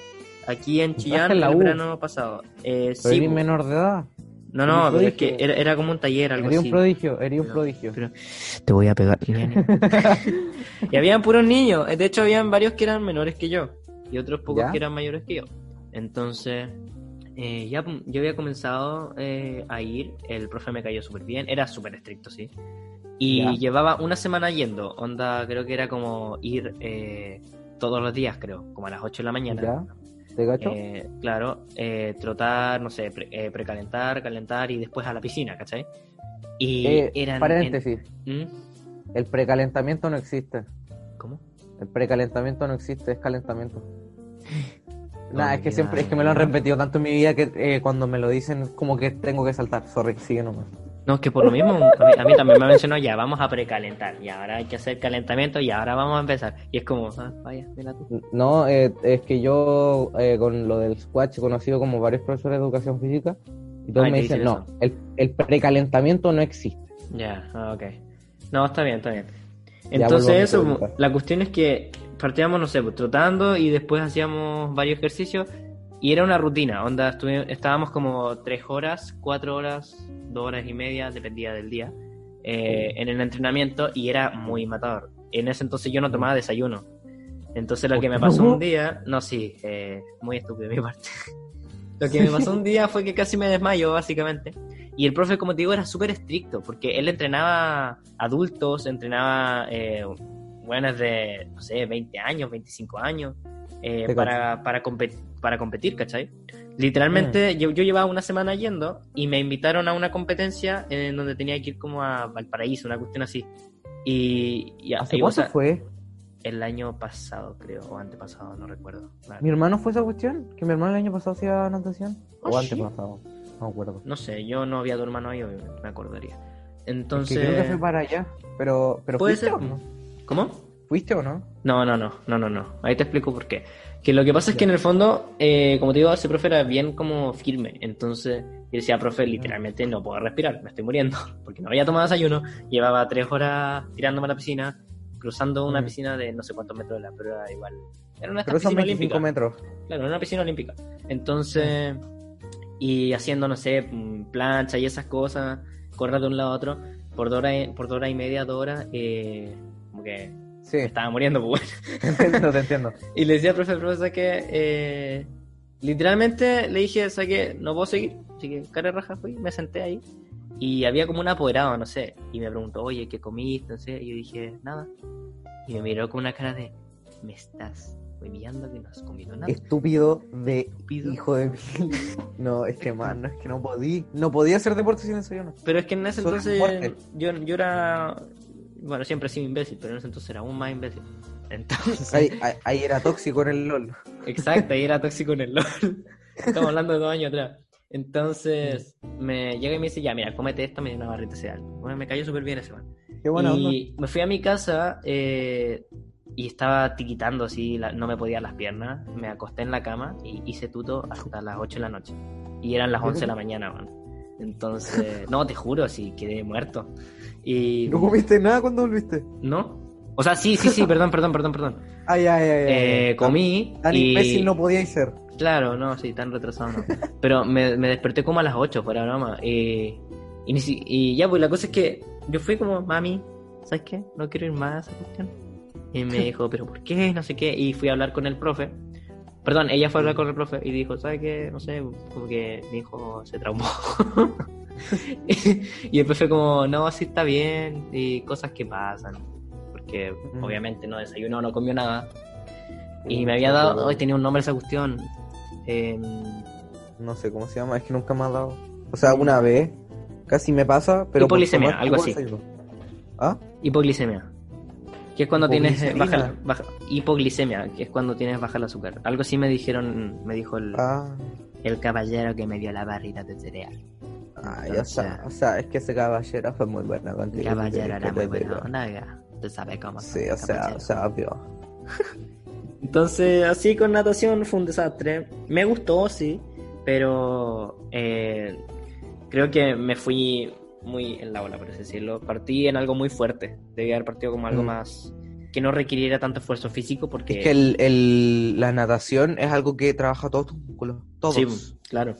Aquí en Chillán, en la el verano pasado. Eh, sí, menor de edad. no, no, pero es que era, era como un taller, algo así. un prodigio, eres un prodigio. pero- Te voy a pegar, y habían puros niños. De hecho, habían varios que eran menores que yo. Y otros pocos ¿Ya? que eran mayores que yo. Entonces, eh, ya yo había comenzado eh, a ir. El profe me cayó súper bien. Era súper estricto, sí. Y ¿Ya? llevaba una semana yendo. Onda, creo que era como ir eh, todos los días, creo. Como a las 8 de la mañana. ¿Ya? ¿Te cacho? Eh, claro, eh, trotar, no sé, pre- eh, precalentar, calentar y después a la piscina, ¿cachai? Y eran... paréntesis. en- ¿Mm? El precalentamiento no existe. ¿Cómo? El precalentamiento no existe, es calentamiento. Nada, es que siempre, es que me lo han repetido tanto en mi vida que eh, cuando me lo dicen como que tengo que saltar. Sorry, sigue nomás. No, es que por lo mismo, a mí, a mí también me mencionó, ya, vamos a precalentar, y ahora hay que hacer calentamiento, y ahora vamos a empezar. Y es como, ah, vaya, mira tú. No, eh, es que yo eh, con lo del squash he conocido como varios profesores de educación física y todos Ay, me dicen, no, el, el precalentamiento no existe. Ya, ah, ok. No, está bien, está bien. Entonces eso, la cuestión es que partíamos, no sé, pues, trotando y después hacíamos varios ejercicios y era una rutina, onda, estábamos como tres horas, cuatro horas, dos horas y media, dependía del día, eh, en el entrenamiento y era muy matador. En ese entonces yo no tomaba desayuno. Entonces lo que me pasó un día, no, sí, eh, muy estúpido de mi parte. Lo que me pasó un día fue que casi me desmayo, básicamente. Y el profe, como te digo, era súper estricto, porque él entrenaba adultos, entrenaba eh, buenas de, no sé, 20 años, 25 años, eh, para, para, compet- para competir, ¿cachai? Literalmente, yo, yo llevaba una semana yendo y me invitaron a una competencia en donde tenía que ir como a Valparaíso, una cuestión así. Y, y, ¿Hace cuánto fue? el año pasado, creo, o antepasado, no recuerdo. Claro. ¿Mi hermano fue esa cuestión? ¿Que mi hermano el año pasado hacía natación? ¿Ah, ¿O sí? antepasado? No me acuerdo. No sé, yo no había tu hermano ahí, obviamente, me acordaría. Es Entonces. que creo que fue para allá. Pero, pero Puede ¿fuiste ser. o no? ¿Cómo? ¿Fuiste o no? No, no, no, no, no, no. Ahí te explico por qué. Que lo que pasa es que en el fondo, eh, como te digo, ese profe era bien como firme. Entonces, yo decía, profe, literalmente no puedo respirar, me estoy muriendo. Porque no había tomado desayuno, llevaba tres horas tirándome a la piscina, cruzando una Mm. piscina de no sé cuántos metros de la, pero era igual. Era una Pero 25 olímpicas. metros. Claro, era una piscina olímpica. Entonces, y haciendo, no sé, plancha y esas cosas, correr de un lado a otro, por dos horas, y- por dos horas y media, dos horas, eh, como que Sí, me estaba muriendo, pues bueno. te entiendo, te entiendo. Y le decía al profe, profe, que eh, literalmente le dije, que no puedo seguir. Así que cara raja fui, me senté ahí. Y había como un apoderado, no sé. Y me preguntó, oye, ¿qué comiste? No sé. Y yo dije, nada. Y me miró con una cara de, me estás humillando que no has comido nada. Estúpido de Estúpido. hijo de mil. No, es que man, no es que no podía. No podía hacer deporte sin desayuno. Pero es que en ese Soy entonces yo, yo era, bueno, siempre he sido imbécil, pero en ese entonces era aún más imbécil. Entonces, Ahí, ahí, ahí era tóxico en el LOL. Exacto, ahí era tóxico en el LOL. Estamos hablando de dos años atrás. Entonces, me llega y me dice, ya, mira, cómete esto, me dio una barrita de cereal. Bueno, me cayó súper bien ese man. Qué buena onda. y me fui a mi casa eh, y estaba tiquitando así, la- no me podía las piernas. Me acosté en la cama y hice tuto hasta las 8 de la noche. Y eran las 11 de la mañana, man. Entonces, no, te juro, sí, quedé muerto. Y ¿No comiste nada cuando volviste? no, O sea, sí, sí, sí, perdón, perdón, perdón, perdón. Ay, ay, ay. ay. Eh, comí Tan y... imbécil no podíais ser. Claro, no, sí, tan retrasado no. Pero me, me desperté como a las 8, fuera broma. Y, y, ni si- y ya, pues la cosa es que yo fui como, mami, ¿sabes qué? No quiero ir más a esa cuestión. Y me dijo, ¿pero por qué? No sé qué. Y fui a hablar con el profe. Perdón, ella fue a hablar con el profe y dijo, ¿sabes qué? No sé, como que mi hijo se traumó. y el profe como, no, sí está bien. Y cosas que pasan. Porque Mm. obviamente no desayunó, no comió nada. Y me había dado, hoy tenía un nombre esa cuestión. Em, No sé cómo se llama, es que nunca me ha dado. O sea, una vez casi me pasa, pero. Hipoglicemia, algo así. desayuno. ¿Ah? hipoglicemia. Que es cuando tienes eh, baja, baja- hipoglicemia, que es cuando tienes baja el azúcar. Algo así me dijeron, me dijo el, Ah, el caballero que me dio la barrita de cereal. Ah, ya está. O sea, es que ese caballero fue muy buena El contigo. caballero ¿qué era muy digo? bueno, onda, tú sabes cómo Sí, o sea, o sea, obvio. Entonces, así con natación fue un desastre. Me gustó, sí, pero eh, creo que me fui muy en la ola, por así decirlo. Partí en algo muy fuerte. Debía haber partido como algo Mm. más que no requiriera tanto esfuerzo físico porque... Es que el, el- la natación es algo que trabaja todos tus músculos. Todos. Sí, claro.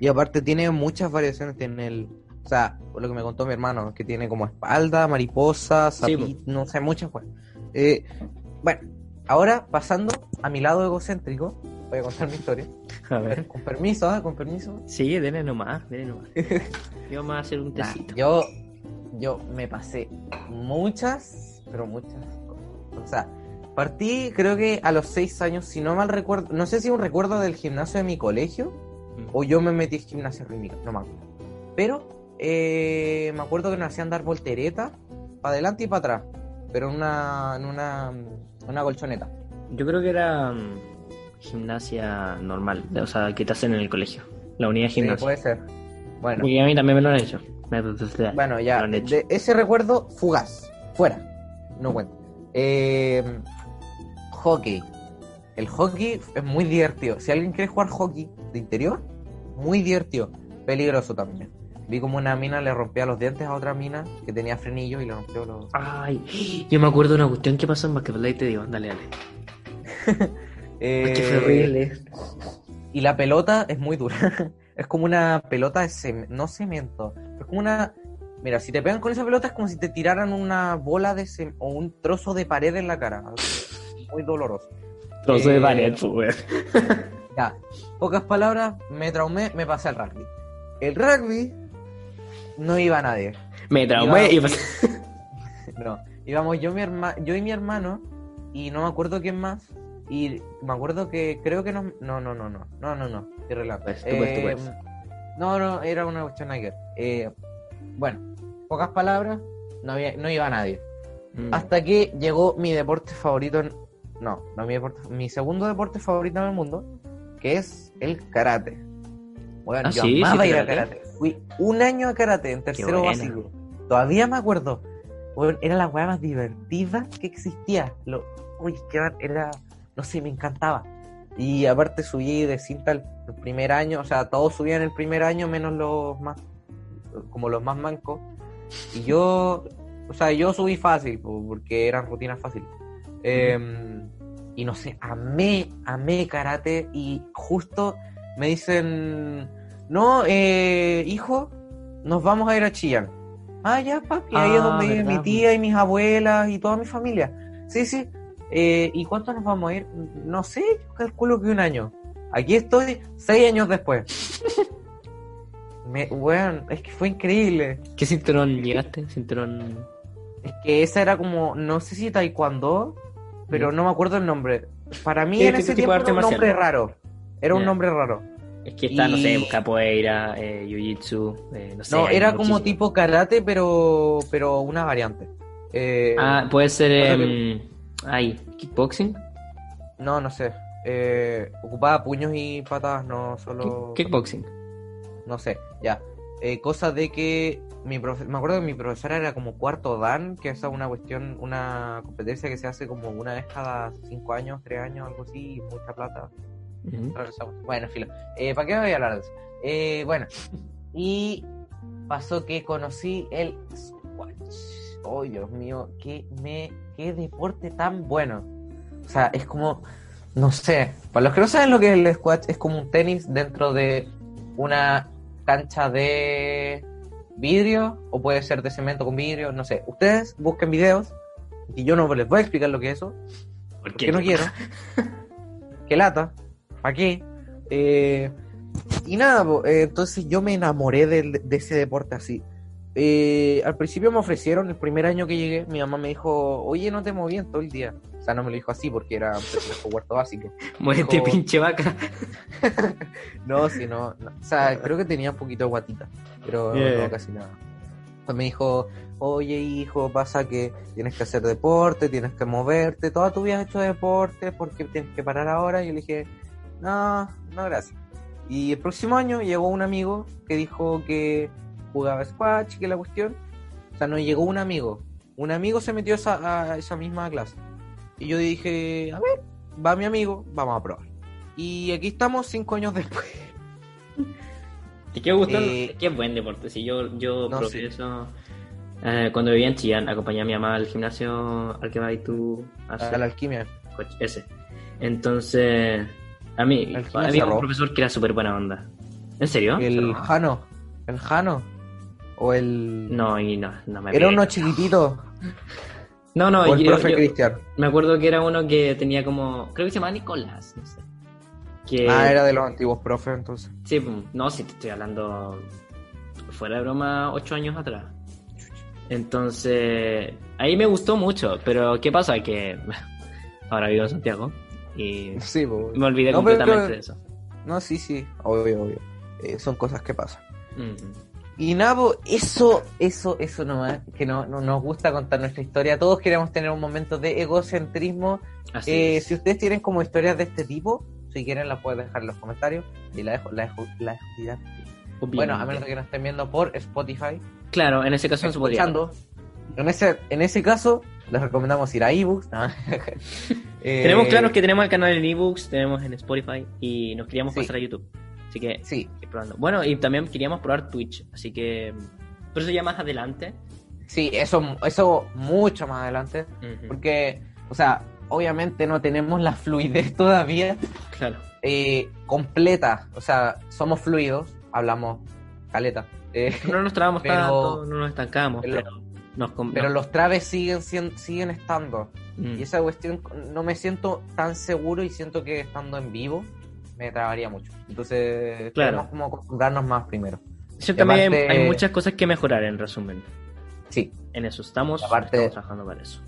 Y aparte tiene muchas variaciones. Tiene el. O sea, por lo que me contó mi hermano, que tiene como espalda, mariposa, Sí, sapi- no sé, muchas pues. Eh, bueno, ahora pasando a mi lado egocéntrico, voy a contar mi historia. A ver. Con permiso, ¿eh? Con permiso. Sí, denle nomás, denle nomás. Yo me voy a hacer un Nah, tecito. yo, yo me pasé muchas, pero muchas. O sea, partí creo que a los seis años, si no mal recuerdo, no sé si un recuerdo del gimnasio de mi colegio o yo me metí en gimnasia rítmica, no me acuerdo. Pero eh, me acuerdo que nos hacían dar voltereta para adelante y para atrás, pero en una, en una, una colchoneta. Yo creo que era mm, gimnasia normal, o sea, que te hacen en el colegio. La unidad de Sí, gimnasia. puede ser. Bueno, Porque a mí también me lo han hecho. Me- bueno ya, hecho. de ese recuerdo, fugaz, fuera, no cuenta. Eh, hockey. El hockey es muy divertido. Si alguien quiere jugar hockey de interior, muy divertido. Peligroso también. Vi como una mina le rompía los dientes a otra mina que tenía frenillo y le rompió los. Ay, yo me acuerdo de una cuestión que pasó en Basketball y te digo, dale, dale. Eh, horrible. Y la pelota es muy dura. es como una pelota de cemento, no cemento. Es como una. Mira, si te pegan con esa pelota es como si te tiraran una bola de cem- o un trozo de pared en la cara. Muy doloroso. Trozo de Eh, pared, pues. Ya, pocas palabras, me traumé, me pasé al rugby. El rugby no iba nadie. Me traumé y pasé. No, íbamos yo, mi herma, yo y mi hermano, y no me acuerdo quién más. Y me acuerdo que creo que no. No, no, no, no. No, no, no. Estoy relajando. Pues, tú puedes, tú Eh. No, no, era una cuestión ver. Eh, bueno, pocas palabras, no, había, no iba nadie. Mm. Hasta que llegó mi deporte favorito. en- No, no mi deporte. Mi segundo deporte favorito en el mundo, que es el karate. Bueno, Ah, yo sí, amaba sí, ir a karate. Fui un año a karate en tercero básico. Todavía me acuerdo. Bueno, era la weá más divertida que existía. Lo, uy, qué era. No sé, me encantaba. Y aparte subí de cinta el, el primer año, o sea, todos subían el primer año menos los más, como los más mancos. Y yo, o sea, yo subí fácil, po, porque eran rutinas fáciles. Eh, y no sé, amé, amé karate y justo me dicen, no, eh, hijo, nos vamos a ir a Chillán. Ah, ya, papi, ahí es Ah, donde vive mi tía y mis abuelas y toda mi familia. Sí, sí. Eh, ¿Y cuánto nos vamos a ir? No sé, yo calculo que un año. Aquí estoy seis años después. Me, weón, es que fue increíble. ¿Qué cinturón llegaste? Cinturón. Es que esa era como, no sé si taekwondo, pero no me acuerdo el nombre. Para mí en ese tiempo era un nombre raro. Era un nombre raro. Es que está, no sé, capoeira, eh, jiu-jitsu, eh, no sé. No, era como tipo karate, pero pero una variante. Eh, Ah, puede ser. em, Ay, kickboxing. No, no sé. Eh, ocupaba puños y patadas, no solo... Kick- Kickboxing. No sé, ya. Eh, cosa de que mi profe- me acuerdo que mi profesora era como cuarto dan, que es una cuestión, una competencia que se hace como una vez cada cinco años, tres años, algo así, y mucha plata. Bueno, filo. Eh, ¿Para qué voy a hablar de eso? Eh, bueno, y pasó que conocí el squash. oh Dios mío, qué, me, qué deporte tan bueno. O sea, es como, no sé, para los que no saben lo que es el squash, es como un tenis dentro de una cancha de vidrio, o puede ser de cemento con vidrio, no sé. Ustedes busquen videos, y yo no les voy a explicar lo que es eso, ¿Por porque no quiero. Qué lata, ¿para qué? Eh, y nada, eh, entonces yo me enamoré de, ese deporte así. Eh, al principio me ofrecieron, el primer año que llegué, mi mamá me dijo, oye, no te movían todo el día. Sea, no me lo dijo así porque era un huerto básico. Muérete, Dijo- pinche vaca. No, sí, no, no. O sea, creo que tenía un poquito de guatita, pero Yeah. no casi nada. Pues me dijo, oye hijo, pasa que tienes que hacer deporte, tienes que moverte, toda tu vida has hecho deporte, porque tienes que parar ahora? Y yo le dije, no, no gracias. Y el próximo año llegó un amigo que dijo que jugaba squash y que la cuestión, o sea, no llegó un amigo, un amigo se metió a esa, a esa misma clase. Y yo dije, a ver, va mi amigo, vamos a probar. Y aquí estamos cinco años después. ¿Te gustando? Eh, Qué buen deporte. Si yo, yo no, sí. eso eh, cuando vivía en Chillán, acompañé a mi mamá al gimnasio al que vas tú a la alquimia. ese. Entonces, a mí había un profesor que era súper buena onda. ¿En serio? El. Jano. El Jano. O el. No, y no, no me Era pegué. uno chiquitito. No, no, o el yo- profe yo- Cristian. me acuerdo que era uno que tenía como, creo que se llamaba Nicolás, no sé. Que, Ah, era de los antiguos profes, entonces. Sí, pues, no, si te estoy hablando fuera de broma, ocho años atrás. Entonces, ahí me gustó mucho, pero ¿qué pasa? Que ahora vivo en Santiago y Sí, po. me olvidé No, completamente pero- de eso. No, sí, sí. Obvio, obvio. Eh, son cosas que pasan. Ujú. Y nada, po, eso, eso, eso nomás, que no, no nos gusta contar nuestra historia. Todos queremos tener un momento de egocentrismo. Así Eh, es. si ustedes tienen como historias de este tipo, si quieren las pueden dejar en los comentarios. Y la dejo, la dejo, la dejo tirar. Bueno, a menos de que nos estén viendo por Spotify. Claro, en ese caso no se podría. En ese, en ese caso, les recomendamos ir a ebooks. ¿no? Eh, Tenemos claro que tenemos el canal en ebooks, tenemos en Spotify y nos queríamos Sí. pasar a YouTube. Así que Sí, probando. Bueno, y también queríamos probar Twitch, así que por eso ya más adelante. sí, eso, eso mucho más adelante. Porque, o sea, obviamente no tenemos la fluidez todavía Claro. eh, completa. O sea, somos fluidos, hablamos caleta. eh, No nos trabamos Pero- tanto, no nos estancamos, pero- pero, nos pero los traves siguen, siguen estando. Mm. Y esa cuestión no me siento tan seguro y siento que estando en vivo me trabaría mucho. Entonces, Claro. tenemos como acostumbrarnos más primero. Sí, y también hay- aparte- hay, muchas cosas que mejorar en resumen. Sí, En eso estamos, aparte- estamos trabajando para eso.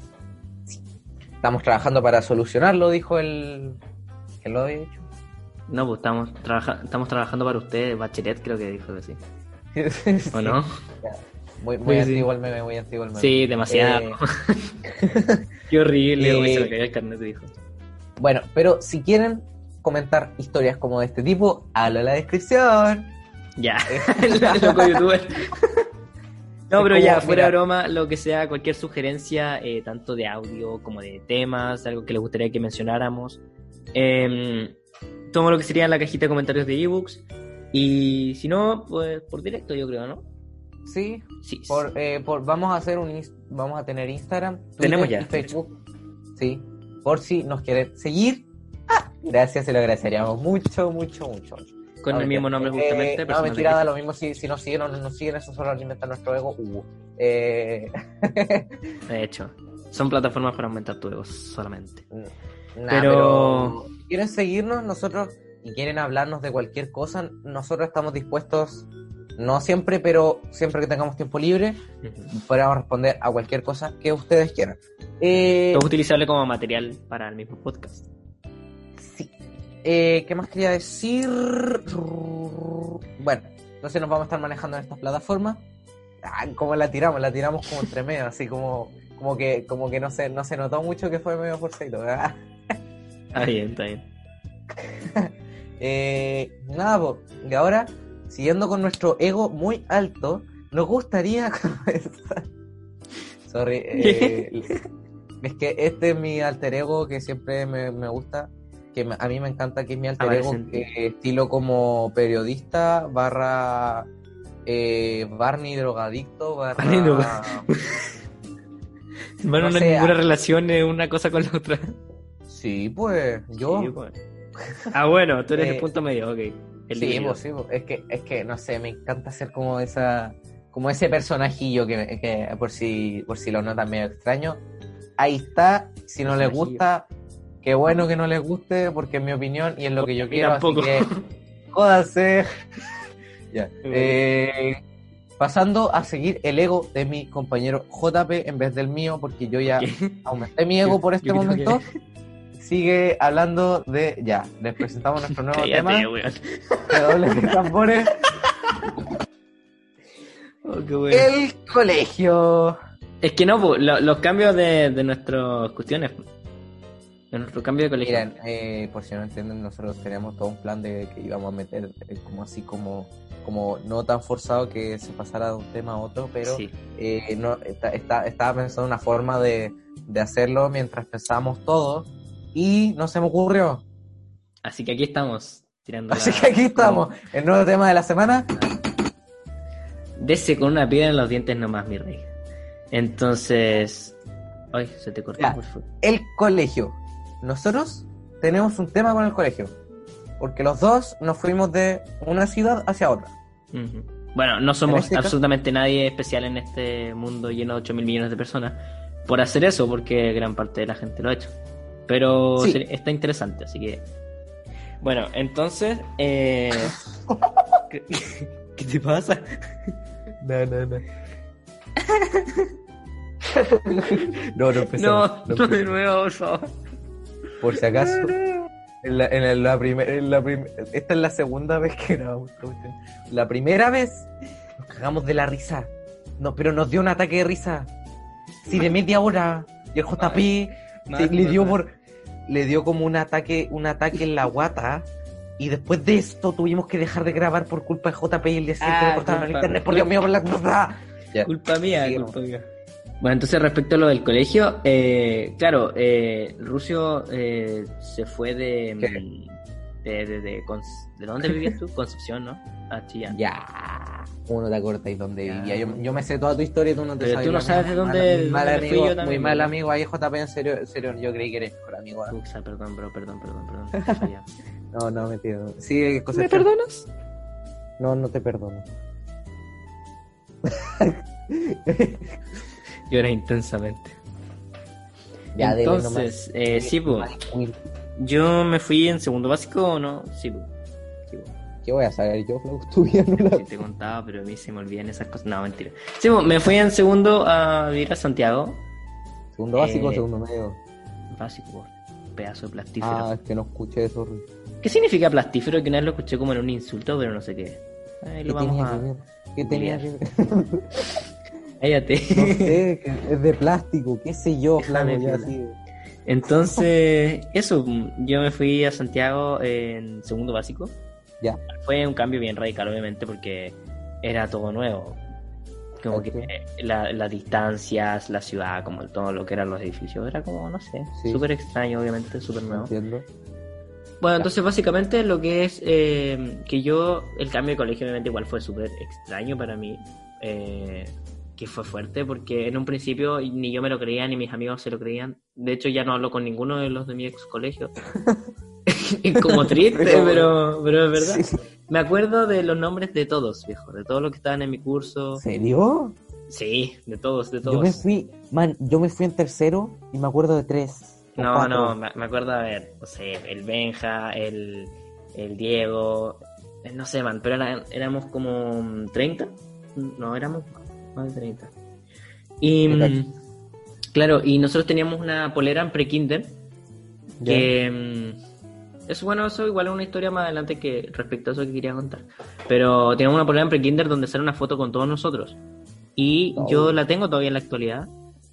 estamos trabajando para solucionarlo, dijo el que lo había hecho. No, pues estamos, trabaja- estamos trabajando para ustedes, Bachelet creo que dijo que sí. Sí. ¿O no? Muy, muy Sí, sí. antiguo el meme, muy antiguo el meme. Sí, demasiado. Eh, Qué horrible, eh, güey, se me cayó el carnet, dijo. bueno, pero si quieren comentar historias como de este tipo, háganlo en la descripción. Ya, el loco youtuber. No, pero ya, fuera mira- broma, lo que sea, cualquier sugerencia, eh, tanto de audio como de temas, algo que les gustaría que mencionáramos, eh, tomo lo que sería en la cajita de comentarios de ebooks. Y si no, pues por directo, yo creo, ¿no? Sí, Sí. por, eh, por, vamos a hacer un vamos a tener Instagram, Twitter Tenemos ya, y Facebook. Sí, por si nos quieren seguir. Gracias, se lo agradeceríamos mucho, mucho, mucho. Con el mismo nombre, mentira. justamente. Eh, no, mentira, da lo mismo si, si nos siguen o no nos siguen, eso solo alimenta nuestro ego. Uh. Eh, De hecho, son plataformas para aumentar tu ego solamente. Nah, Pero- pero... si quieren seguirnos, nosotros, y quieren hablarnos de cualquier cosa, nosotros estamos dispuestos, no siempre, pero siempre que tengamos tiempo libre, podemos responder a cualquier cosa que ustedes quieran. Eh, Es utilizable como material para el mismo podcast. Eh, ¿Qué más quería decir? Bueno, entonces nos vamos a estar manejando en estas plataformas. Ah, ¿Cómo la tiramos? La tiramos como entre medio, así como, como que, como que no se, no se notó mucho que fue medio forcito, ¿verdad? Está bien, está bien. Eh, nada, po. y ahora, siguiendo con nuestro ego muy alto, nos gustaría comenzar. Sorry, eh, es que este es mi alter ego que siempre me, me gusta, que a mí me encanta, que es mi alter ego, eh, estilo como periodista, barra eh, Barney drogadicto, barra Barney droga- No no, sé, hay ninguna ah. relación eh, una cosa con la otra. Sí, pues, yo. Sí, bueno. Ah, bueno, tú eres Eh, el punto medio, ok. El sí, pues, sí, pues. Es que, es que, no sé, me encanta ser como esa, como ese personajillo que, que por si, por si lo notan medio extraño. Ahí está, si no les gusta, qué bueno que no les guste, porque es mi opinión y es lo que yo quiero, así que jódanse. ya. Eh, pasando a seguir el ego de mi compañero JP en vez del mío, porque yo ya ¿Qué? aumenté mi ego Yo- por este momento. Sigue hablando de. Ya, les presentamos nuestro nuevo tema. Cállate, weón. Redobles de tambores. Oh, qué bueno. El colegio. Es que no, po, lo- los cambios de, de nuestras cuestiones. De nuestro cambio de colegio. Miren, eh, por si no entienden, nosotros teníamos todo un plan de que íbamos a meter eh, como así como como no tan forzado que se pasara de un tema a otro, pero Sí. eh, no, está, está- estaba pensando una forma de, de hacerlo mientras pensábamos todo y no se me ocurrió. Así que aquí estamos, tirando Así la- que aquí estamos, el nuevo tema de la semana. Dese con una piedra en los dientes nomás, mi rey. Entonces... Ay, se te cortó, Ya. El colegio. Nosotros tenemos un tema con el colegio, porque los dos nos fuimos de una ciudad hacia otra. Bueno, no somos este caso- absolutamente nadie especial en este mundo lleno de 8 mil millones de personas por hacer eso, porque gran parte de la gente lo ha hecho. Pero Sí. está interesante, así que. Bueno, entonces. Eh... ¿Qué, qué te pasa? No, no, no. no, no empecemos. No, no no de nuevo, por favor. Por si acaso, en la, en la- primer- en la prim- esta es la segunda vez que grabamos. La primera vez nos cagamos de la risa. No, pero nos dio un ataque de risa. Sí, de media hora. Y el JP sí, le dio por le dio como un ataque un ataque en la guata y después de esto tuvimos que dejar de grabar por culpa de JP y el día siguiente Ah, cortaron el culpa- internet por Dios mío por la Ya. Culpa mía, Sí, culpa mía. Bueno, entonces respecto a lo del colegio, eh, claro, eh, Rusio eh, se fue de, de, de, de, Conce- ¿de dónde vivías tú? Concepción, ¿no? A Chillán. ya uno te acorta y dónde Ya. vivía yo, yo me sé toda tu historia y tú no te Pero sabes tú no la sabes mía. de Muy dónde- mal- muy mal dónde fui amigo yo también, muy mal amigo ahí JP en serio en serio yo creí que eres mejor amigo. Uxa, perdón, bro, perdón, perdón, perdón, no no mentira no. sí cosas ¿Me perdonas? no no te perdono Llora intensamente. ya. Entonces, eh, sí, pues, yo me fui en segundo básico o no, sí, pues. Sí. ¿Qué voy a saber yo, Flau? No la Sí, te contaba, pero a mí se me olvidan esas cosas. No, mentira. Sí, pues, me fui en segundo a vivir a Santiago. Segundo básico o Eh, segundo medio. Básico, pedazo de plastífero. Ah, es que no escuché eso. ¿Qué significa plastífero? Que una vez lo escuché como en un insulto, pero no sé qué. Ahí ¿Qué lo vamos a. ¿Qué tenía que ver? Cállate. No sé, es de plástico, qué sé yo, Déjame ya así. Entonces, eso, yo me fui a Santiago en segundo básico. Ya. Fue un cambio bien radical, obviamente, porque era todo nuevo. Como que la- las distancias, la ciudad, como todo lo que eran los edificios, era como, no sé, Sí. súper extraño, obviamente, súper nuevo. Entiendo. Bueno, entonces básicamente lo que es eh, que yo, el cambio de colegio obviamente igual fue súper extraño para mí, eh, que fue fuerte, porque en un principio ni yo me lo creía, ni mis amigos se lo creían. De hecho ya no hablo con ninguno de los de mi ex colegio. como triste, Pero- pero, es verdad. Sí. Me acuerdo de los nombres de todos, viejo, de todos los que estaban en mi curso. ¿En serio? Sí, de todos, de Yo me todos. fui, man, yo me fui en tercero y me acuerdo de tres. No, cuatro. no, me, acuerdo, a ver, no sé, el Benja, el, el Diego, eh, no sé, man, pero era- éramos como mm, 30, no, éramos más de 30. Y, mm, claro, y nosotros teníamos una polera en pre-kinder, que, mm, eso, bueno, eso igual es una historia más adelante que respecto a eso que quería contar. Pero teníamos una polera en pre-kinder donde sale una foto con todos nosotros. Y Oh. yo la tengo todavía en la actualidad.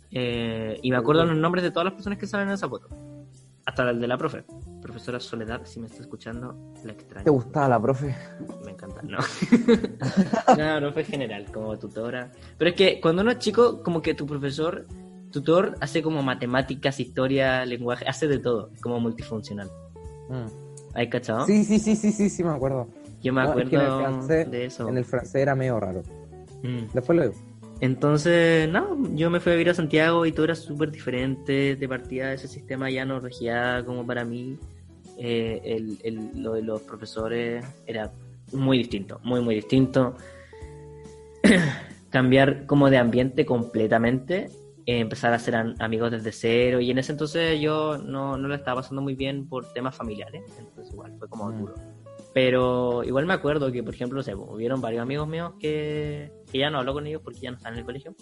eh, y me acuerdo los nombres de todas las personas que salen en esa foto. Hasta el de la profe. Profesora Soledad, si me está escuchando, la extraño. ¿Te gustaba la profe? Me encanta, no. no, profe general, como tutora. Pero es que cuando uno es chico, como que tu profesor, tutor, hace como matemáticas, historia, lenguaje, hace de todo, como multifuncional. ¿Hay cachado? Sí, sí, sí, sí, sí, sí, me acuerdo. Yo me No, es acuerdo que en el francés- de eso. En el francés era medio raro. Mm. Después lo digo. Entonces, no, yo me fui a vivir a Santiago y todo era súper diferente. De partida, ese sistema ya no regía como para mí. Eh, el, el- lo de los profesores era muy distinto, muy, muy distinto. Cambiar como de ambiente completamente, eh, empezar a ser am- amigos desde cero. Y en ese entonces yo no, no lo estaba pasando muy bien por temas familiares, entonces igual fue como Mm. duro. Pero igual me acuerdo que, por ejemplo, sé, hubieron varios amigos míos que, que ya no hablo con ellos porque ya no están en el colegio,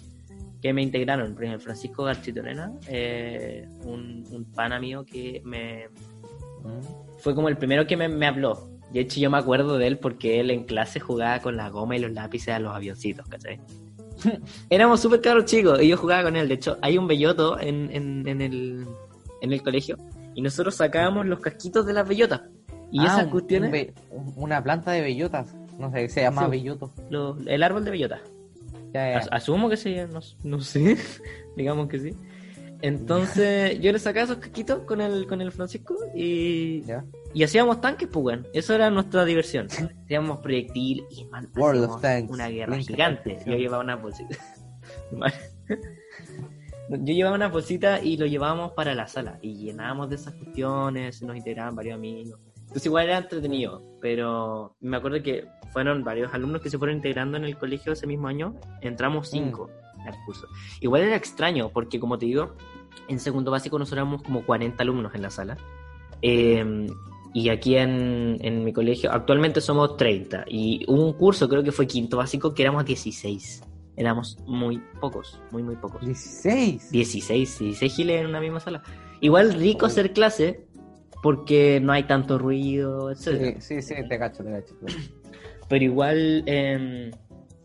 que me integraron. Por ejemplo, Francisco Garchitorena, eh, un, un pana mío que me fue como el primero que me, me habló. De hecho, yo me acuerdo de él porque él en clase jugaba con la goma y los lápices a los avioncitos, ¿cachai? Éramos súper caros chicos y yo jugaba con él. De hecho, hay un belloto en, en, en el, en el colegio y nosotros sacábamos los casquitos de las bellotas. Y Ah, esas un- cuestiones, un be- un- una planta de bellotas. No sé, se llama Sí. belloto. lo- el árbol de bellota. Ya, ya. As- Asumo que sí, no, no sé, digamos que sí. Entonces yo le sacaba esos casquitos con el, con el Francisco y, Ya. y hacíamos tanques, pues, weón. Eso era nuestra diversión. Hacíamos proyectil y man, World of Tanks. una guerra Link gigante. Yo llevaba una bolsita. Yo llevaba una bolsita y lo llevábamos para la sala y llenábamos de esas cuestiones, nos integraban varios amigos. Entonces igual era entretenido, pero me acuerdo que fueron varios alumnos que se fueron integrando en el colegio ese mismo año, entramos cinco al curso. Igual era extraño, porque como te digo, en segundo básico nosotros éramos como 40 alumnos en la sala. Eh, y aquí en, en mi colegio actualmente somos 30. Y hubo un curso, creo que fue quinto básico, que éramos 16. Éramos muy pocos, muy, muy pocos. 16. 16, 16 giles en una misma sala. Igual rico hacer clase, porque no hay tanto ruido, etc. Sí, sí, sí, te cacho, te cacho. te cacho. Pero igual... em,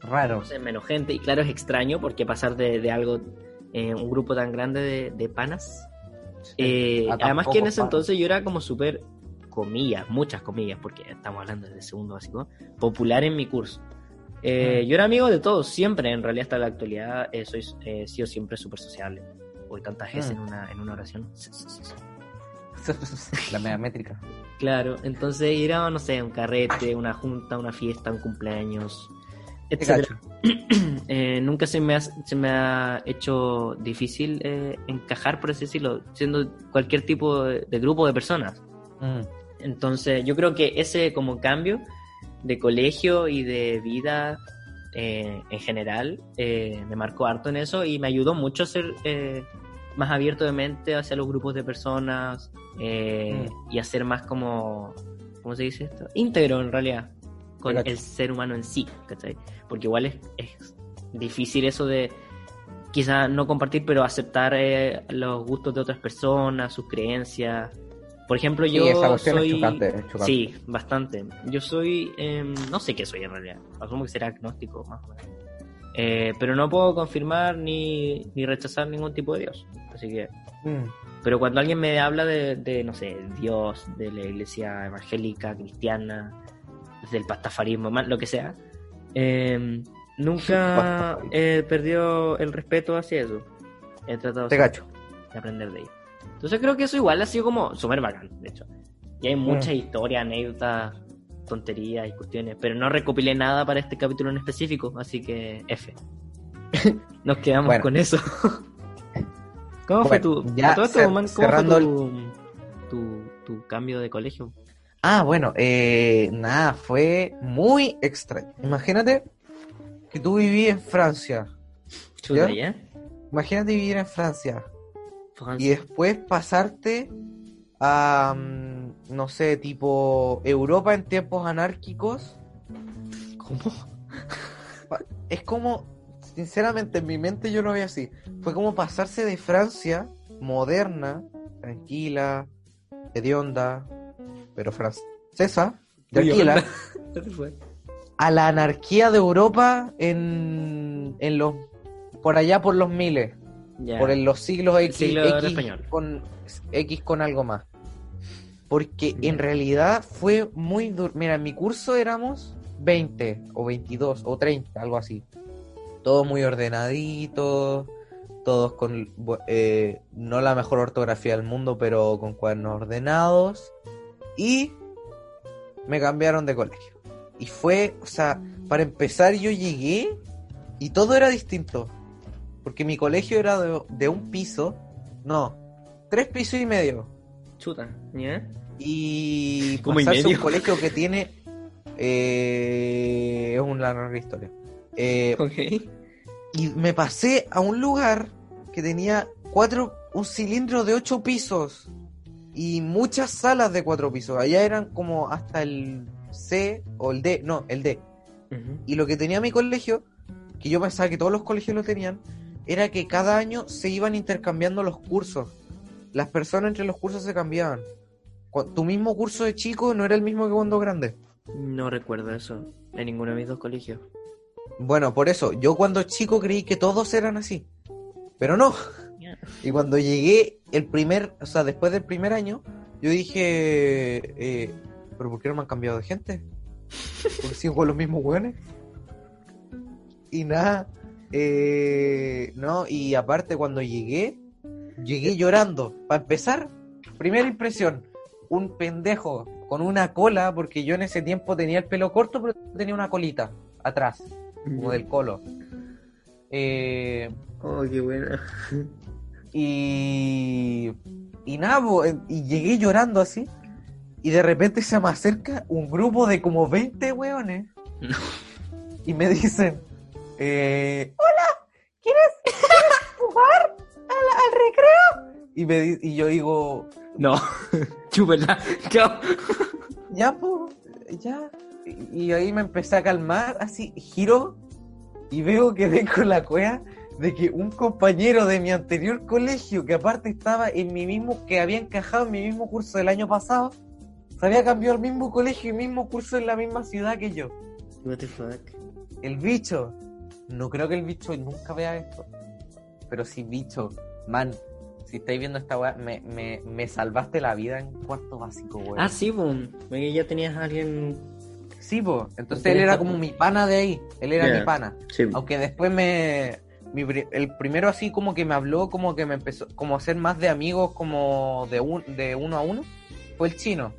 Raro. menos gente. Y claro, es extraño porque pasar de, de algo, eh, un grupo tan grande de, de panas. eh, a tan además que en ese panas. entonces yo era como súper, comillas, muchas comillas, porque estamos hablando de segundo básico, popular en mi curso. Eh, Mm. Yo era amigo de todos, siempre, en realidad hasta la actualidad eh, soy, eh, he sido siempre súper sociable. Voy tantas veces Mm. en, una, en una oración. Sí, sí, sí, sí. La media métrica. Claro, entonces era, no sé, un carrete, una junta, una fiesta, un cumpleaños, cacho. Eh, nunca se me, ha, se me ha hecho difícil eh, encajar, por así decirlo, siendo cualquier tipo de, de grupo de personas. Mm. Entonces, yo creo que ese como cambio de colegio y de vida eh, en general me marcó harto en eso y me ayudó mucho a ser más abierto de mente hacia los grupos de personas eh, y a ser más como, ¿cómo se dice esto? Íntegro en realidad con el ser humano en sí, ¿cachai? Porque igual es, es difícil eso de quizá no compartir, pero aceptar eh, los gustos de otras personas, sus creencias. Por ejemplo, Sí, yo esa cuestión es soy... chocante, es chocante. Sí, bastante. Yo soy... em, no sé qué soy en realidad. Asumo que será agnóstico, más o menos. Eh, pero no puedo confirmar ni, ni rechazar ningún tipo de Dios. Así que... Mm. Pero cuando alguien me habla de, de, no sé, Dios, de la iglesia evangélica, cristiana, del pastafarismo, más lo que sea, eh, nunca he perdido el respeto hacia eso. He tratado siempre cacho. de aprender de ello. Entonces creo que eso igual ha sido como súper bacán, de hecho. Y hay muchas historias, anécdotas, tonterías y cuestiones, pero no recopilé nada para este capítulo en específico, así que F. Nos quedamos Bueno. con eso. ¿Cómo fue tu, ya a todo esto, cer- man, ¿cómo cerrando fue tu, tu, tu cambio de colegio? Ah, bueno, eh, nada, fue muy extraño. Imagínate que tú vivías en Francia. Chuta, ¿Ya? ¿ya? Imagínate vivir en Francia Francia. y después pasarte a, mm, no sé, tipo Europa en tiempos anárquicos. ¿Cómo? Es como, sinceramente, en mi mente yo lo veo así. Fue como pasarse de Francia moderna, tranquila, hedionda, pero francesa, tranquila, a la anarquía de Europa en, en los por allá por los miles, por en los siglos X, siglo X español. con X con algo más. Porque en realidad fue muy duro. Mira, en mi curso éramos 20 o 22 o 30, algo así. Todos muy ordenaditos, todos con eh, no la mejor ortografía del mundo, pero con cuadernos ordenados. Y me cambiaron de colegio. Y fue, o sea, para empezar yo llegué Y todo era distinto. Porque mi colegio era de, de un piso. No, tres pisos y medio. Chuta, ¿ya? Y ¿Cómo y pasarse un colegio que tiene. eh, es una larga historia. Eh, Ok. y me pasé a un lugar que tenía cuatro, un cilindro de ocho pisos y muchas salas de cuatro pisos. Allá eran como hasta el C o el D, no, el D. Y lo que tenía mi colegio, que yo pensaba que todos los colegios lo tenían, era que cada año se iban intercambiando los cursos. Las personas entre los cursos se cambiaban. Tu mismo curso de chico no era el mismo que cuando grande. No recuerdo eso en ninguno de mis dos colegios. Bueno, por eso, yo cuando chico creí que todos eran así. Pero no. Y cuando llegué el primer, o sea, después del primer año, yo dije, eh, ¿pero por qué no me han cambiado de gente? Porque sigo con los mismos hueones. Y nada, eh, no, y aparte cuando llegué, llegué llorando. Para empezar, primera impresión, un pendejo con una cola, porque yo en ese tiempo tenía el pelo corto, pero tenía una colita atrás, como del colo. Eh, Oh, qué buena. y, y nada, y llegué llorando así. Y de repente se me acerca un grupo de como 20 hueones. No. Y me dicen, eh, hola, ¿quieres, ¿quieres jugar al, recreo? Y, me, di- y yo digo, No, chúpela. Chao. ya, pues, ya. Y, y ahí me empecé a calmar, así, giro y veo que vengo la cueva de que un compañero de mi anterior colegio, que aparte estaba en mi mismo, que había encajado en mi mismo curso del año pasado, se había cambiado al mismo colegio y mismo curso en la misma ciudad que yo. What the fuck. El bicho, no creo que el bicho nunca vea esto, pero si bicho, man, si estáis viendo esta weá, me, me, me salvaste la vida en cuarto básico, weón. Ah, sí, boom. Ya tenías a alguien. Sí, po. Entonces él era como mi pana de ahí. Él era mi pana. Sí. Aunque después me. mi pri- el primero así como que me habló, como que me empezó como a hacer más de amigos, como de, un, de uno a uno, fue el chino.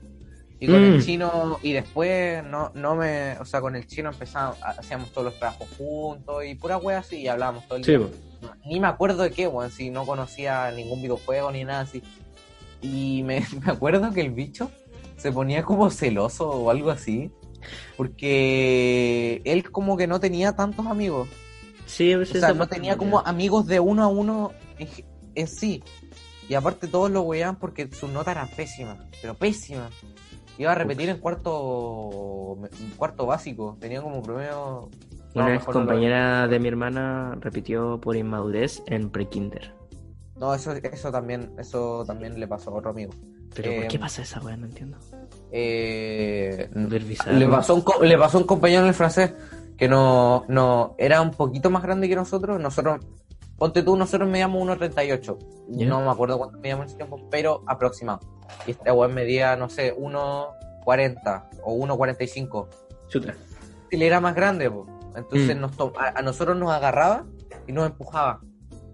Y con Mm. el chino, y después no, no me. O sea, con el chino empezamos, hacíamos todos los trabajos juntos y pura wea así, y hablábamos todo el Sí, día. bo. Ni me acuerdo de qué, weón, si no conocía ningún videojuego ni nada así. Y me, me acuerdo que el bicho se ponía como celoso o algo así. Porque él como que no tenía tantos amigos. Sí, O sea, no tenía como amigos de uno a uno en, en sí. Y aparte todos lo weaban porque sus notas eran pésimas, pero pésimas. Iba a repetir en cuarto en cuarto básico. Tenía como promedio... Una ex compañera de mi hermana repitió por inmadurez en pre-kinder. No, eso, eso también, eso también le pasó a otro amigo. Pero Eh, ¿por qué pasa esa weá? No entiendo. Eh, le pasó un le pasó a un compañero en el francés que no, no era un poquito más grande que nosotros. Nosotros, ponte tú, nosotros medíamos 1.38. Ya. No me acuerdo cuánto medíamos en ese tiempo, pero aproximado. Y este weón medía, no sé, 1.40 o 1.45. Chuta. Él era más grande, po. Entonces Mm. nos a, a nosotros nos agarraba y nos empujaba.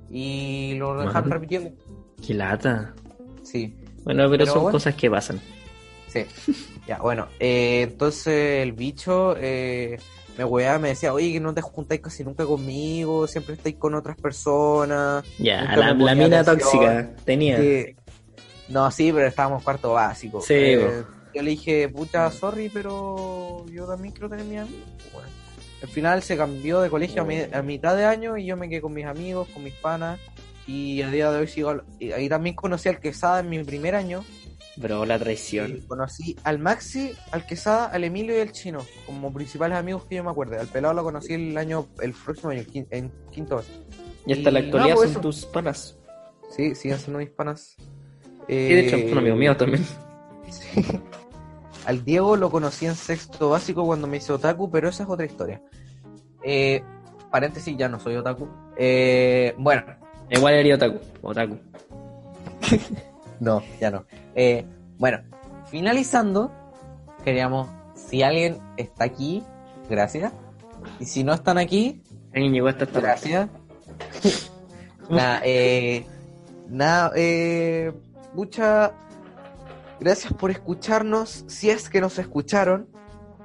Y lo dejaban Madre. repitiendo. Qué lata. Sí. Bueno, pero, Pero son bueno. cosas que pasan. Sí. Ya, bueno, eh, entonces el bicho eh, me weaba, me decía, oye, que no te juntáis casi nunca conmigo, siempre estáis con otras personas. Ya, la, mina atención. tóxica tenía. Que- No, sí, pero estábamos cuarto básico. Sí, Eh, yo le dije, pucha, sorry, pero yo también quiero tener mis amigos. Bueno, al final se cambió de colegio a, mi- a mitad de año y yo me quedé con mis amigos, con mis panas. Y a día de hoy sigo. al- y ahí también conocí al Quesada en mi primer año. Bro, la Y traición. conocí al Maxi, al Quesada, al Emilio y al Chino, como principales amigos que yo me acuerdo. Al pelado lo conocí el año, el próximo año, quin- en quinto. Y hasta la actualidad no, pues son eso. tus panas. Sí, siguen siendo mis panas. Y de hecho, Eh, son amigos míos también. sí. Al Diego lo conocí en sexto básico cuando me hice otaku, pero esa es otra historia. Eh, paréntesis, ya no soy otaku. Eh, bueno, Igual era otaku. Otaku. no, ya no. Eh, bueno, finalizando, queríamos, si alguien está aquí, gracias. Y si no están aquí, llegó hasta. Gracias. nada, eh, nada, eh, mucha gracias por escucharnos. Si es que nos escucharon,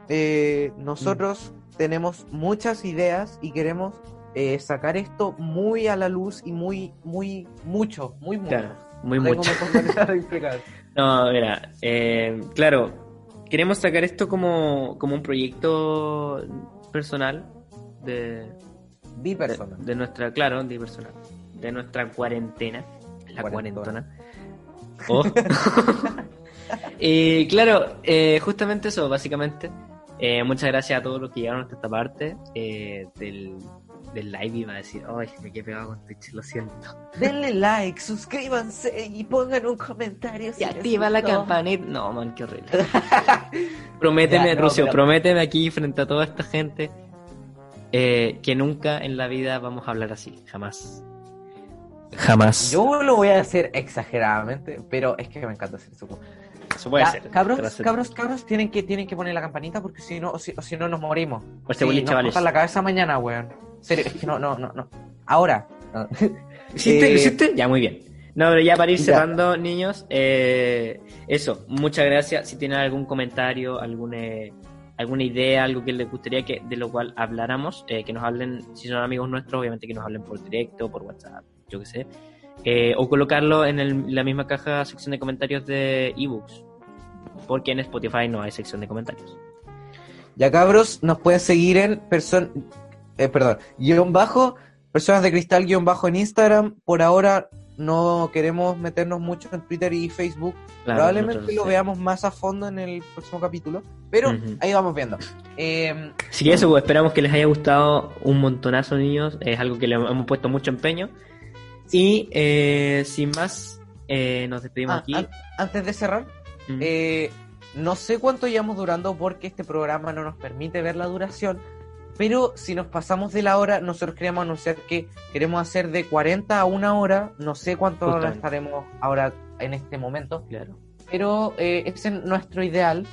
eh, nosotros tenemos muchas ideas y queremos eh, sacar esto muy a la luz y muy, muy, mucho, muy, mucho. Claro, muy No mucho. No, mira, eh, claro, queremos sacar esto como, como un proyecto personal de, Di de, nuestra, claro, de personal, de nuestra cuarentena, la Cuarentona. cuarentona. Oh. y claro, eh, justamente eso, básicamente. Eh, muchas gracias a todos los que llegaron hasta esta parte eh, del, del live. Iba a decir, ay, me quedé pegado con Twitch, lo siento. Denle like, suscríbanse y pongan un comentario. si Y activa la campanita. No, man, qué horrible. prométeme, Ya, no, Rucio, pero- prométeme aquí frente a toda esta gente eh, que nunca en la vida vamos a hablar así. Jamás. Jamás. Yo lo voy a hacer exageradamente, pero es que me encanta hacer eso. Eso puede Ya, ser. cabros, cabros, cabros, tienen que, tienen que poner la campanita porque si no, o si, o si no nos morimos. Pues Sí, te voy, nos chavales. la cabeza mañana, weón. Serio, es que no, no, no, no. Ahora. no. ¿Hiciste? Eh, ¿Lo hiciste? Ya, muy bien. No, pero ya para ir Ya. cerrando, niños, eh, eso, muchas gracias. Si tienen algún comentario, alguna, alguna idea, algo que les gustaría que de lo cual habláramos, eh, que nos hablen, si son amigos nuestros, obviamente que nos hablen por directo, por WhatsApp, yo qué sé. Eh, o colocarlo en el- la misma caja sección de comentarios de ebooks. Porque en Spotify no hay sección de comentarios. Ya cabros, nos pueden seguir en person eh, perdón, guion bajo, personas de cristal guion bajo en Instagram. Por ahora no queremos meternos mucho en Twitter y Facebook. Claro, Probablemente nosotros- lo veamos más a fondo en el próximo capítulo, pero ahí vamos viendo. Eh, Así que eso, pues, esperamos que les haya gustado un montonazo, niños. Es algo que le hemos puesto mucho empeño. Y eh, sin más, eh, nos despedimos ah, aquí. an- antes de cerrar, Mm. eh, no sé cuánto llevamos durando porque este programa no nos permite ver la duración, pero si nos pasamos de la hora, nosotros queríamos anunciar que queremos hacer de 40 a una hora, no sé cuánto hora estaremos ahora en este momento, Claro. pero eh, ese es nuestro ideal.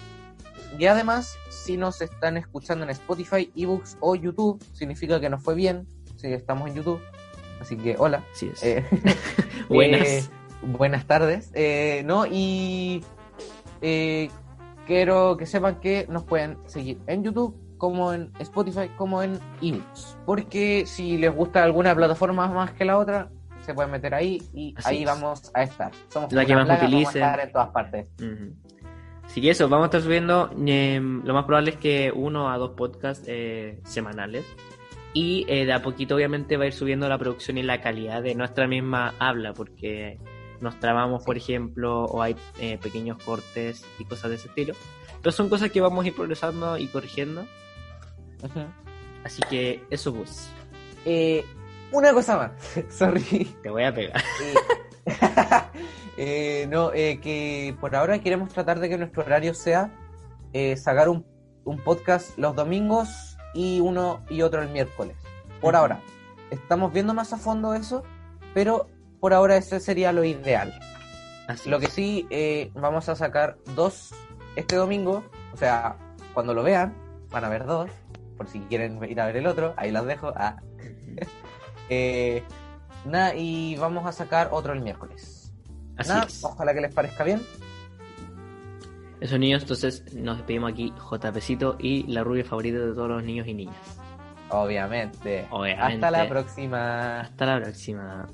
Y además, si nos están escuchando en Spotify, ebooks o YouTube, significa que nos fue bien, si estamos en YouTube. Así que hola. Así es. Eh, Buenas. eh, buenas tardes. Eh, no, y eh, quiero que sepan que nos pueden seguir en YouTube, como en Spotify, como en ebooks. Porque si les gusta alguna plataforma más que la otra, se pueden meter ahí y Así ahí es. vamos a estar. Somos La que más plaga, vamos a estar en todas partes. Ujú. Así que eso, vamos a estar subiendo. eh, lo más probable es que uno a dos podcasts eh, semanales. Y eh, de a poquito, obviamente, va a ir subiendo la producción y la calidad de nuestra misma habla, porque nos trabamos, por ejemplo, o hay eh, pequeños cortes y cosas de ese estilo. Pero son cosas que vamos a ir progresando y corrigiendo. Así que eso, pues, Eh, una cosa más. Sorry. te voy a pegar. Eh, no, eh, que por ahora queremos tratar de que nuestro horario sea eh, sacar un, un podcast los domingos y uno y otro el miércoles. Por ahora. Estamos viendo más a fondo eso, pero por ahora ese sería lo ideal. Así Lo que sí, eh, vamos a sacar dos este domingo, o sea, cuando lo vean, van a ver dos, por si quieren ir a ver el otro, ahí los dejo. Ah. Eh, nada, y vamos a sacar otro el miércoles. Así es. ojalá que les parezca bien. Eso, niños, entonces nos despedimos aquí, JPcito y la rubia favorita de todos los niños y niñas. Obviamente. Obviamente. Hasta la próxima. Hasta la próxima.